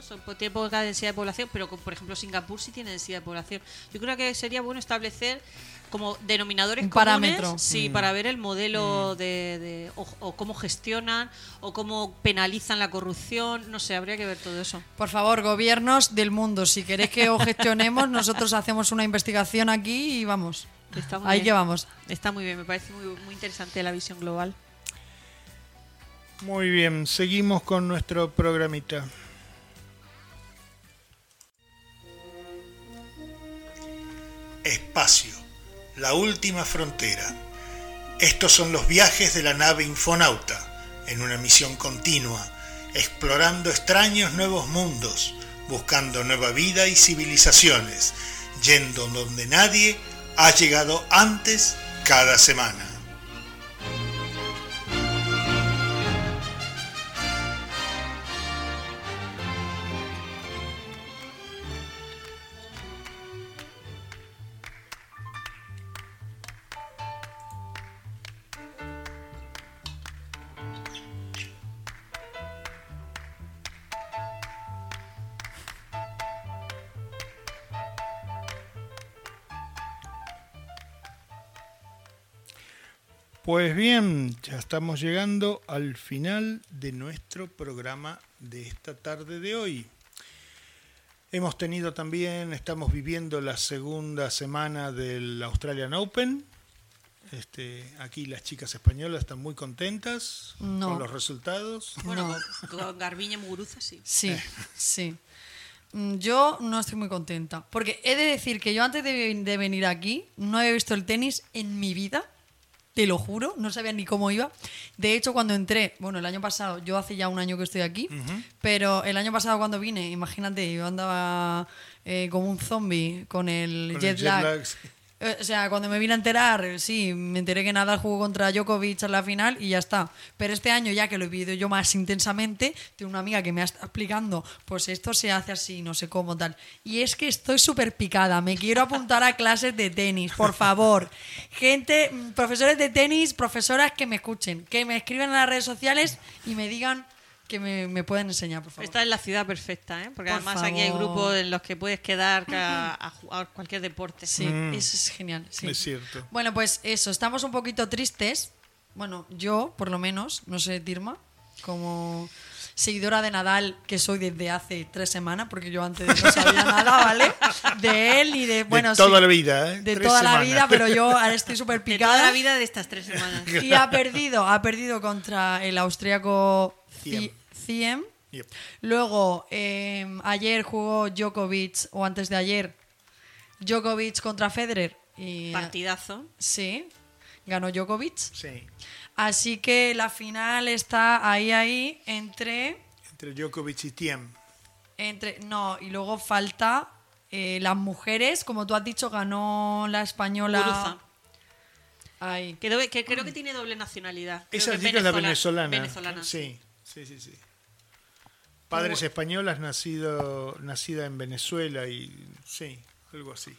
Son, tiene poca densidad de población, pero con- por ejemplo Singapur sí tiene densidad de población. Yo creo que sería bueno establecer como denominadores Un comunes, parámetro. sí, Mm. para ver el modelo de, de- o, o cómo gestionan o cómo penalizan la corrupción, no sé, habría que ver todo eso. Por favor, gobiernos del mundo, si queréis que os gestionemos, nosotros hacemos una investigación aquí y vamos. Está muy Ahí bien. que vamos. Está muy bien, me parece muy, muy interesante la visión global. Muy bien, seguimos con nuestro programita. Espacio, la última frontera. Estos son los viajes de la nave Infonauta, en una misión continua, explorando extraños nuevos mundos, buscando nueva vida y civilizaciones, yendo donde nadie ha llegado antes cada semana. Pues bien, ya estamos llegando al final de nuestro programa de esta tarde de hoy. Hemos tenido también, estamos viviendo la segunda semana del Australian Open. Este, aquí las chicas españolas están muy contentas No. con los resultados. Bueno, No. con, con Garbiñe Muguruza sí. Sí, sí. Mm, Yo no estoy muy contenta. Porque he de decir que yo antes de, de venir aquí no había visto el tenis en mi vida. Te lo juro, no sabía ni cómo iba. De hecho, cuando entré, bueno, el año pasado, yo hace ya un año que estoy aquí, pero el año pasado cuando vine, imagínate, yo andaba eh, como un zombie con el Con el jet jet lag. lag, sí. Eh, O sea, cuando me vine a enterar, sí, me enteré que Nadal jugó contra Djokovic en la final y ya está. Pero este año, ya que lo he vivido yo más intensamente, tengo una amiga que me está explicando, pues esto se hace así, no sé cómo tal. Y es que estoy súper picada, me quiero apuntar a clases de tenis, por favor. Gente, mm, profesores de tenis, profesoras que me escuchen, que me escriban en las redes sociales y me digan que me, me pueden enseñar, por favor. Esta es la ciudad perfecta, ¿eh? Porque Por además aquí hay grupos en los que puedes quedar a, a jugar cualquier deporte. Sí, eso es genial. sí. Mm. Es cierto. Bueno, pues eso, estamos un poquito tristes. Bueno, yo, por lo menos, no sé, Dirma, como seguidora de Nadal, que soy desde hace tres semanas, porque yo antes no sabía [laughs] nada, ¿vale? De él y de, bueno, de toda sí, la vida, ¿eh? De Tres toda la vida, pero yo [laughs] ahora estoy súper De picada. toda la vida de estas tres semanas. Y ha perdido, ha perdido contra el austríaco Thiem. Thi- Thiem. Yep. Luego, eh, ayer jugó Djokovic, o antes de ayer, Djokovic contra Federer. Y, Partidazo. Sí, ganó Djokovic. Sí, Así que la final está ahí, ahí, entre. entre Djokovic y Tiem. entre no, y luego falta eh, las mujeres. Como tú has dicho, ganó la española. Muguruza. Ahí. Que, doble- que creo que tiene doble nacionalidad. Creo Esa que chica es la venezola- venezolana. Venezolana. Sí, sí, sí, sí. Padres españolas, nacido, nacida en Venezuela y sí, algo así.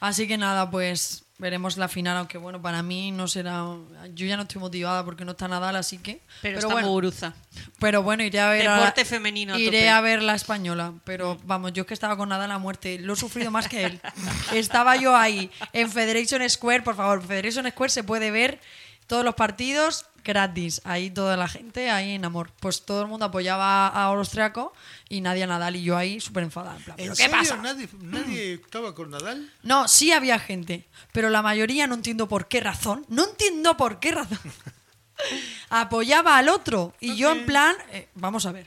Así que nada, pues veremos la final, aunque bueno, para mí no será. Yo ya no estoy motivada porque no está Nadal, así que. Pero, está bueno, Muguruza. pero bueno, iré a ver. a- Deporte femenino a Iré tope. a ver la española, pero vamos, yo es que estaba con Nadal a muerte. Lo he sufrido más que él. [laughs] Estaba yo ahí, en Federation Square, por favor. Federation Square se puede ver todos los partidos gratis. Ahí toda la gente, ahí en amor. Pues todo el mundo apoyaba a Austriaco y nadie a Nadal. Y yo ahí súper enfadada. En plan, ¿pero ¿En qué serio? pasa? ¿Nadie, nadie estaba con Nadal? No, sí había gente, pero la mayoría no entiendo por qué razón. No entiendo por qué razón. [laughs] Apoyaba al otro y yo en plan, eh, vamos a ver,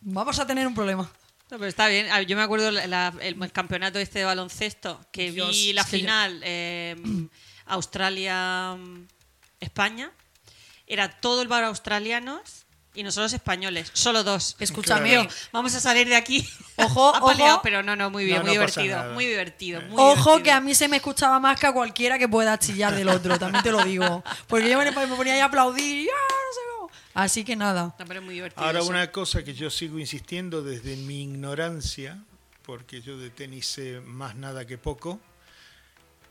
vamos a tener un problema. No, pero está bien. Ah, Yo me acuerdo la- la- el, el campeonato este de baloncesto, que Dios, vi la yo- final eh, [clears throat] Australia-España. Era todo el bar australianos y nosotros españoles, solo dos. Escúchame, Digo, vamos a salir de aquí. Ojo, [laughs] Ha paleado, ojo. pero no, no, muy bien, No, muy no divertido, muy divertido. muy Ojo divertido. que a mí se me escuchaba más que a cualquiera que pueda chillar del otro, también te lo digo. Porque yo me, me ponía ahí a aplaudir ¡ah, no sé cómo! Así que nada. No, pero es muy divertido. Ahora eso. una cosa que yo sigo insistiendo desde mi ignorancia, porque yo de tenis sé más nada que poco,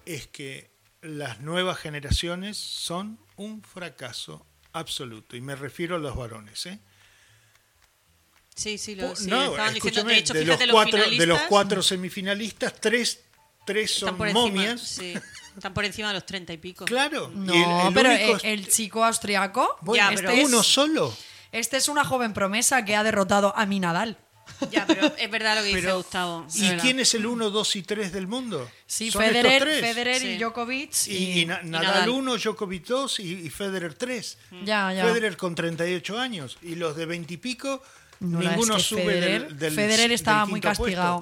es que las nuevas generaciones son un fracaso absoluto. Y me refiero a los varones. ¿eh? Sí, sí, lo, sí, no, estaban diciendo. escúchame, De hecho, de, los fíjate, los cuatro, de los cuatro semifinalistas, tres, tres están son por encima, momias. sí, están por encima de los treinta y pico. Claro. No, el- el pero único el, chico austriaco, bueno, Ya, este, pero uno es, solo. este es una joven promesa que ha derrotado a mi Nadal. Ya, pero es verdad lo que dice Gustavo. ¿Y verdad. quién es el 1, 2 y 3 del mundo? Sí, Son estos Federer, tres. Federer Sí. y Djokovic. Y, Y, y Na- y Nadal Nadal. 1, Djokovic 2 y, y Federer 3. ya, ya. Federer con 38 años. Y los de 20 y pico, No, ninguno es que sube Federer, del, del Federer del estaba muy quinto castigado.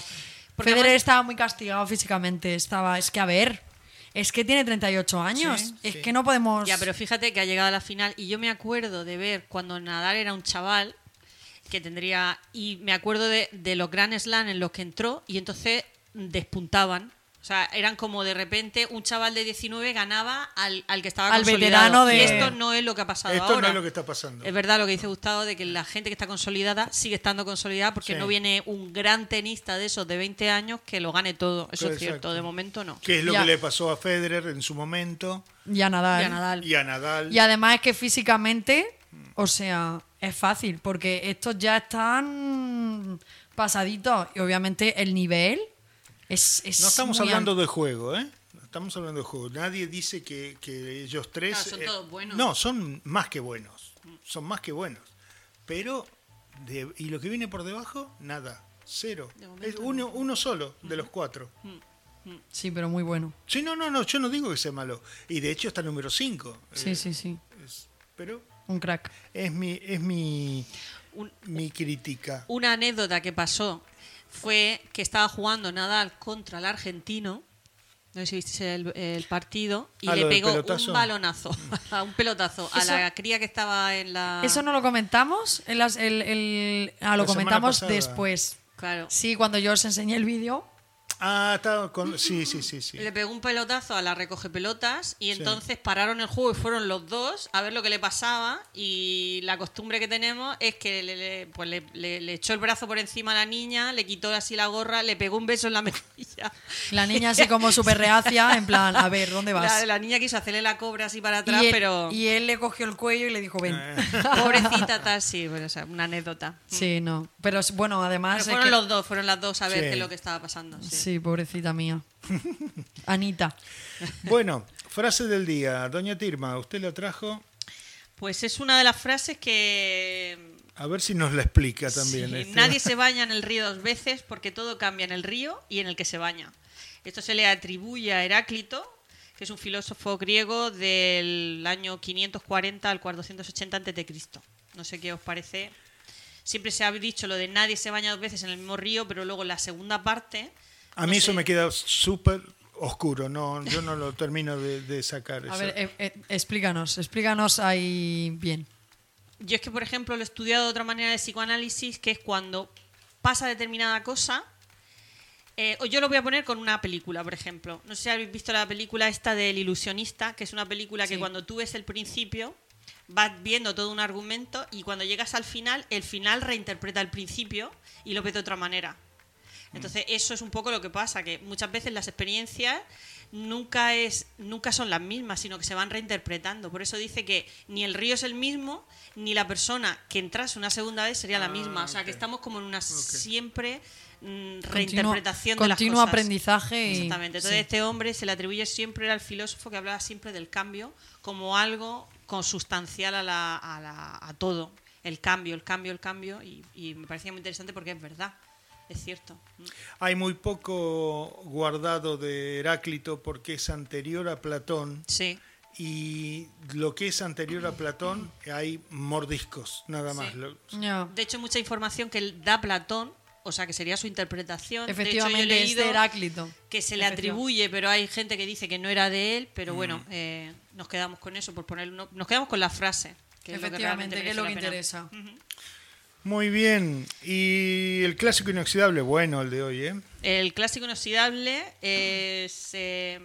Federer además- estaba muy castigado físicamente. Estaba, es que a ver, es que tiene 38 años. Sí, es sí. que no podemos. Ya, pero fíjate que ha llegado a la final y yo me acuerdo de ver cuando Nadal era un chaval que tendría y me acuerdo de, de los Grand Slam en los que entró y entonces despuntaban. O sea, eran como de repente un chaval de 19 ganaba al, al que estaba Al consolidado. veterano de- Y esto no es lo que ha pasado Esto ahora. no es lo que está pasando. Es verdad lo que dice Gustavo de que la gente que está consolidada sigue estando consolidada porque Sí. no viene un gran tenista de esos de 20 años que lo gane todo. Eso es cierto, de momento no. ¿Qué es lo Ya. que le pasó a Federer en su momento? Ya Nadal. Y a Nadal. Y a Nadal. Y además es que físicamente, o sea, es fácil, porque estos ya están pasaditos. Y obviamente el nivel es. es no estamos muy hablando de juego, ¿eh? Estamos hablando de juegos. Nadie dice que, que ellos tres. Claro, son todos buenos. No, son más que buenos. Son más que buenos. Pero, de- ¿y lo que viene por debajo? Nada. Cero. Es uno, uno solo de los cuatro. Sí, pero muy bueno. Sí, no, no, no. Yo no digo que sea malo. Y de hecho está número 5. Sí, sí, sí. Pero Un crack. es mi, es mi, Un- mi crítica. Una anécdota que pasó fue que estaba jugando Nadal contra el argentino. No sé si visteis el, el partido. Y Ah, le pegó pelotazo. un balonazo, [laughs] un pelotazo a Eso- la cría que estaba en la. Eso no lo comentamos. En las- el, el- ah, lo La comentamos después. Claro. Sí, cuando yo os enseñé el vídeo. Ah, está con. Sí, sí, sí, sí. Le pegó un pelotazo a la recoge pelotas y Sí. entonces pararon el juego y fueron los dos a ver lo que le pasaba y la costumbre que tenemos es que le, le- pues le, le- le echó el brazo por encima a la niña, le quitó así la gorra, le pegó un beso en la [laughs] mejilla. La niña así como súper reacia, en plan, a ver, ¿dónde vas? La, la niña quiso hacerle la cobra así para atrás, y, él, pero y él le cogió el cuello y le dijo, ven. Eh. [laughs] pobrecita tal, sí, bueno, o sea, una anécdota. Sí, no. Pero es- bueno, además. Pero es fueron que- los dos, fueron las dos a ver Sí. qué es lo que estaba pasando. sí. Sí, pobrecita mía. [laughs] Anita. Bueno, frase del día. Doña Tirma, usted la trajo. Pues es una de las frases que A ver si nos la explica también. Sí, este. Nadie se [laughs] baña en el río dos veces porque todo cambia en el río y en el que se baña. Esto se le atribuye a Heráclito, que es un filósofo griego del año 540 al 480 a.C. No sé qué os parece. Siempre se ha dicho lo de nadie se baña dos veces en el mismo río, pero luego la segunda parte. A mí eso me queda súper oscuro. No, yo no lo termino de, de sacar. A eso. ver, eh, eh, explícanos, explícanos ahí bien. Yo es que, por ejemplo, lo he estudiado de otra manera de psicoanálisis, que es cuando pasa determinada cosa. eh, o yo lo voy a poner con una película, por ejemplo. No sé si habéis visto la película esta del ilusionista, que es una película que cuando tú ves el principio vas viendo todo un argumento y cuando llegas al final, el final reinterpreta el principio y lo ve de otra manera. Entonces, eso es un poco lo que pasa, que muchas veces las experiencias nunca, es, nunca son las mismas, sino que se van reinterpretando. Por eso dice que ni el río es el mismo, ni la persona que entrase una segunda vez sería la misma. O sea, que estamos como en una siempre mm, reinterpretación de las continuo cosas. aprendizaje y- Exactamente. Entonces, sí. este hombre se le atribuye siempre al filósofo que hablaba siempre del cambio como algo consustancial a, la, a, la- a todo. El cambio, el cambio, el cambio. Y, y me parecía muy interesante porque es verdad. Es cierto. Hay muy poco guardado de Heráclito porque es anterior a Platón. Sí. Y lo que es anterior a Platón hay mordiscos, nada más. Sí. De hecho, mucha información que da Platón, o sea, que sería su interpretación. De hecho, yo he Efectivamente, es leído de Heráclito. que se le atribuye, pero hay gente que dice que no era de él, pero Mm. bueno, eh, nos quedamos con eso, por poner uno- nos quedamos con la frase. Que es lo que realmente Efectivamente, que es lo que merece la pena. Muy bien. Y el clásico inoxidable, bueno, el de hoy, ¿eh? El clásico inoxidable es eh,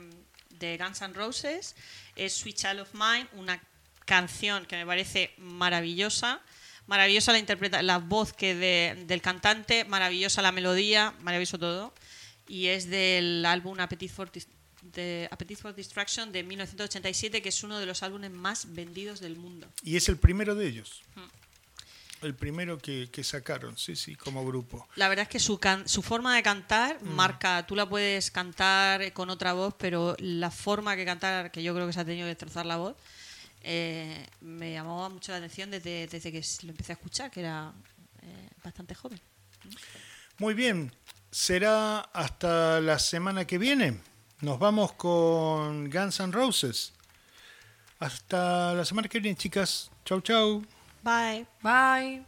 de Guns N' Roses, es Sweet Child of Mine, una canción que me parece maravillosa. Maravillosa la interpreta la voz que de- del cantante, maravillosa la melodía, maravilloso todo. Y es del álbum Appetite for, de Appetite for Distraction de 1987, que es uno de los álbumes más vendidos del mundo. Y es el primero de ellos. El primero que, que sacaron, sí, sí, como grupo. La verdad es que su, can- su forma de cantar marca, tú la puedes cantar con otra voz, pero la forma que cantar, que yo creo que se ha tenido que destrozar la voz, eh, me llamó mucho la atención desde, desde que lo empecé a escuchar, que era eh, bastante joven. Muy bien. Será hasta la semana que viene. Nos vamos con Guns N' Roses. Hasta la semana que viene, chicas. Chau, chau. Bye. Bye.